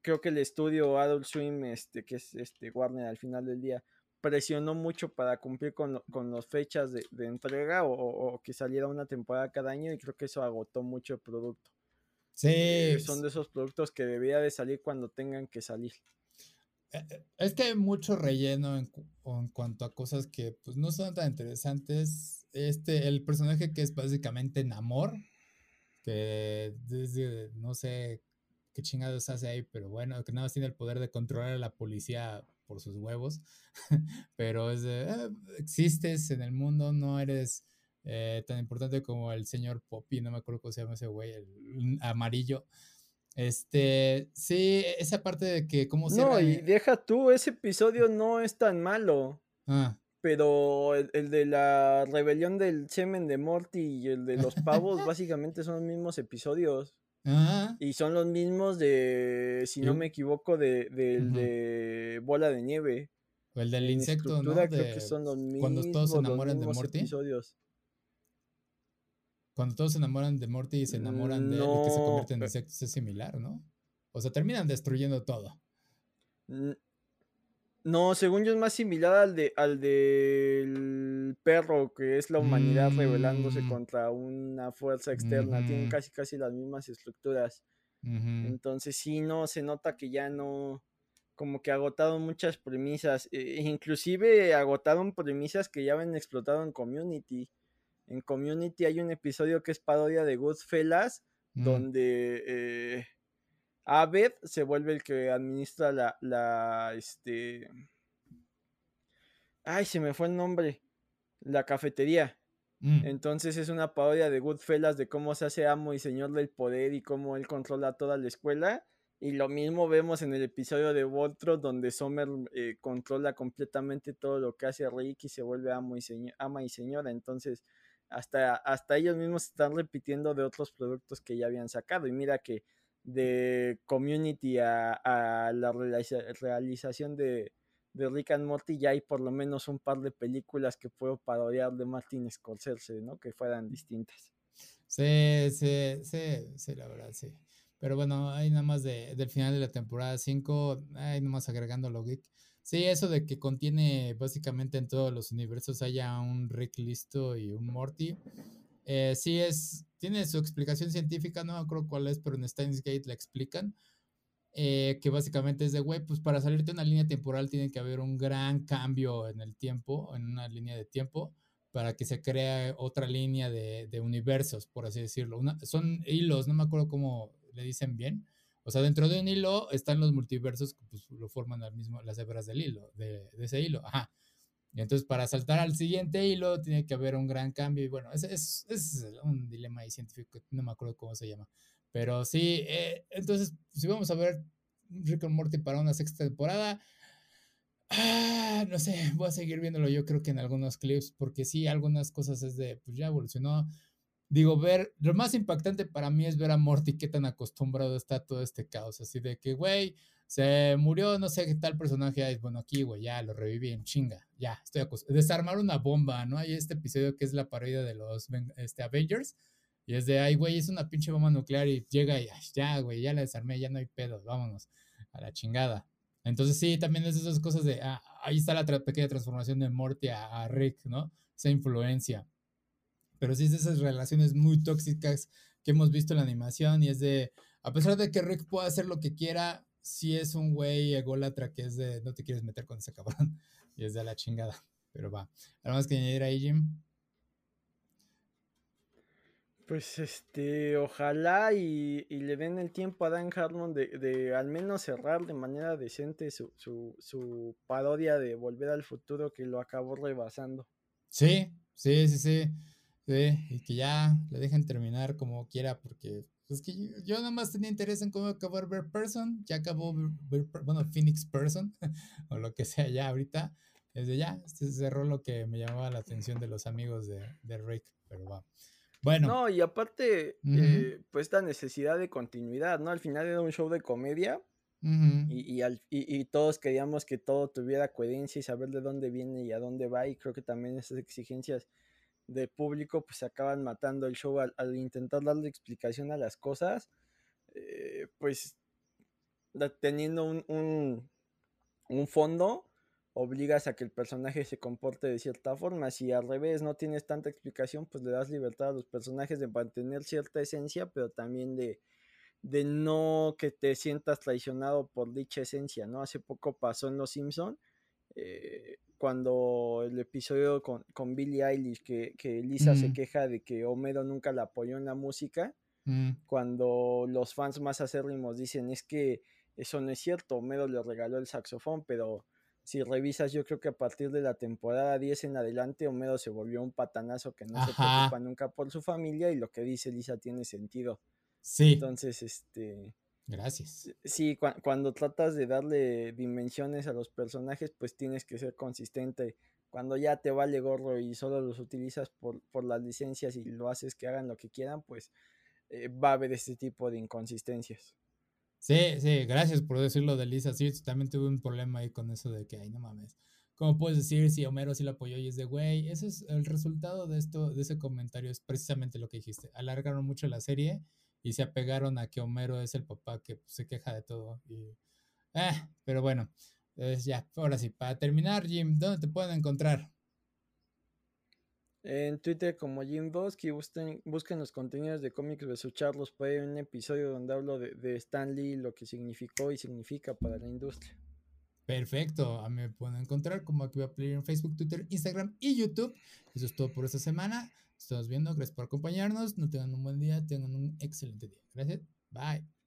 Creo que el estudio Adult Swim, este, que es este Warner al final del día, presionó mucho para cumplir con, con las fechas de, entrega o, que saliera una temporada cada año y creo que eso agotó mucho el producto. Sí. son de esos productos que debía de salir cuando tengan que salir. Eh, eh, es que hay mucho relleno en, cuanto a cosas que pues no son tan interesantes. Este, el personaje que es básicamente Namor, que desde no sé qué chingados hace ahí, pero bueno, que nada más tiene el poder de controlar a la policía por sus huevos. pero es de, eh, existes en el mundo, no eres tan importante como el señor Poppy, no me acuerdo cómo se llama ese güey, el amarillo. Este, sí, esa parte de que cómo se... No, y deja tú, ese episodio no es tan malo. Ah. Pero el, de la rebelión del semen de Morty y el de los pavos básicamente son los mismos episodios. Ah, Y son los mismos de, si no me equivoco, de, del Ujú. de Bola de Nieve. o el del En insecto, ¿no? creo De que son los mismos, cuando todos se enamoran de Morty. episodios. Cuando todos se enamoran de Morty y se enamoran de él y que se No, convierten en insectos es similar, ¿no? O sea, terminan destruyendo todo. No, según yo es más similar al de al del perro, que es la humanidad rebelándose Mm. contra una fuerza externa. Tienen Ujú. casi casi las mismas estructuras. Entonces sí, no, se nota que ya no, como que agotaron muchas premisas. e- inclusive agotaron premisas que ya habían explotado en Community. En Community hay un episodio que es parodia de Goodfellas, Mm. donde eh, Abed se vuelve el que administra la, la, este... Ay, se me fue el nombre. La cafetería. Mm. Entonces es una parodia de Goodfellas de cómo se hace amo y señor del poder y cómo él controla toda la escuela. Y lo mismo vemos en el episodio de Voltron donde Sommer eh, controla completamente todo lo que hace Rick y se vuelve amo y señor, ama y señora. Entonces hasta, hasta ellos mismos están repitiendo de otros productos que ya habían sacado. Y mira que de Community a, a la realiza- realización de, de Rick and Morty ya hay por lo menos un par de películas que puedo parodiar de Martin Scorsese, ¿no? Que fueran distintas. Sí, sí, sí, sí, la verdad, sí. Pero bueno, hay nada más de, del final de la temporada 5, hay nada más agregando lo geek. Sí, eso de que contiene básicamente en todos los universos haya un Rick listo y un Morty. eh, sí es, tiene su explicación científica, no me acuerdo cuál es, pero en Steins Gate la explican. Eh, que básicamente es de, güey, pues para salirte de una línea temporal tiene que haber un gran cambio en el tiempo, en una línea de tiempo, para que se crea otra línea de, de universos, por así decirlo. Una, son hilos, no me acuerdo cómo le dicen bien. O sea, dentro de un hilo están los multiversos que pues, lo forman al mismo, las hebras del hilo, de, de ese hilo. Ajá. Y entonces para saltar al siguiente hilo tiene que haber un gran cambio y bueno, es, es, es un dilema ahí científico, no me acuerdo cómo se llama. Pero sí, eh, entonces si vamos a ver Rick and Morty para una sexta temporada, ah, no sé, voy a seguir viéndolo yo creo que en algunos clips, porque sí, algunas cosas es de, pues ya evolucionó. Digo, ver, lo más impactante para mí es ver a Morty qué tan acostumbrado está todo este caos, así de que, güey, se murió, no sé qué tal personaje. Bueno, aquí, güey, ya lo reviví en chinga. Ya, estoy acostumbrado. Desarmar una bomba, ¿no? Hay este episodio que es la parodia de los este, Avengers. Y es de, ay, güey, es una pinche bomba nuclear y llega y, ya, güey, ya la desarmé, ya no hay pedo, vámonos a la chingada. Entonces, sí, también es esas cosas de, ah, ahí está la pequeña transformación de Morty a, a Rick, ¿no? Esa influencia. Pero sí es de esas relaciones muy tóxicas que hemos visto en la animación y es de, a pesar de que Rick pueda hacer lo que quiera, sí es un güey ególatra que es de no te quieres meter con ese cabrón y es de la chingada. Pero va. ¿Algo más que añadir ahí, Jim? Pues este, ojalá y, y le den el tiempo a Dan Harmon de, de al menos cerrar de manera decente su, su, su, parodia de Volver al Futuro que lo acabó rebasando. Sí, sí, sí, sí. Y que ya le dejen terminar como quiera, porque es que yo, yo nada más tenía interés en cómo acabar Bear Person, ya acabó, bueno, Phoenix Person, o lo que sea ya ahorita, desde ya, se cerró lo que me llamaba la atención de los amigos de, de Rick, pero va. Bueno. No, y aparte, uh -huh. eh, pues esta necesidad de continuidad, ¿no? Al final era un show de comedia uh -huh. y, y, al, y, y, todos queríamos que todo tuviera coherencia y saber de dónde viene y a dónde va, y creo que también esas exigencias de público pues acaban matando el show al, al intentar darle explicación a las cosas, eh, pues teniendo un, un, un, fondo, obligas a que el personaje se comporte de cierta forma. Si al revés no tienes tanta explicación, pues le das libertad a los personajes de mantener cierta esencia, pero también de, de no que te sientas traicionado por dicha esencia, ¿no? Hace poco pasó en Los Simpson eh, cuando el episodio con, con Billie Eilish, que, que Lisa mm. se queja de que Homero nunca la apoyó en la música, mm. cuando los fans más acérrimos dicen es que eso no es cierto, Homero le regaló el saxofón, pero si revisas, yo creo que a partir de la temporada 10 en adelante, Homero se volvió un patanazo que no Ajá. se preocupa nunca por su familia y lo que dice Lisa tiene sentido. Sí. Entonces, este... Gracias. Sí, cu cuando tratas de darle dimensiones a los personajes, pues tienes que ser consistente. Cuando ya te vale gorro y solo los utilizas por, por las licencias y lo haces que hagan lo que quieran, pues eh, va a haber este tipo de inconsistencias. Sí, sí, gracias por decirlo de Lisa. Sí, también tuve un problema ahí con eso de que, ay, no mames. ¿Cómo puedes decir si Homero sí lo apoyó y es de güey? Ese es el resultado de esto, de ese comentario, es precisamente lo que dijiste. Alargaron mucho la serie y se apegaron a que Homero es el papá que pues, se queja de todo. Y, eh, pero bueno, ya, ahora sí, para terminar, Jim, ¿dónde te pueden encontrar? En Twitter como Jim Bosky, busquen, los contenidos de cómics de Charlos. Ahí un episodio donde hablo de, de Stan Lee, lo que significó y significa para la industria. Perfecto, a mí me pueden encontrar como aquí a Player en Facebook, Twitter, Instagram y YouTube. Eso es todo por esta semana. Estamos viendo, gracias por acompañarnos. No tengan un buen día, tengan un excelente día. Gracias. Bye.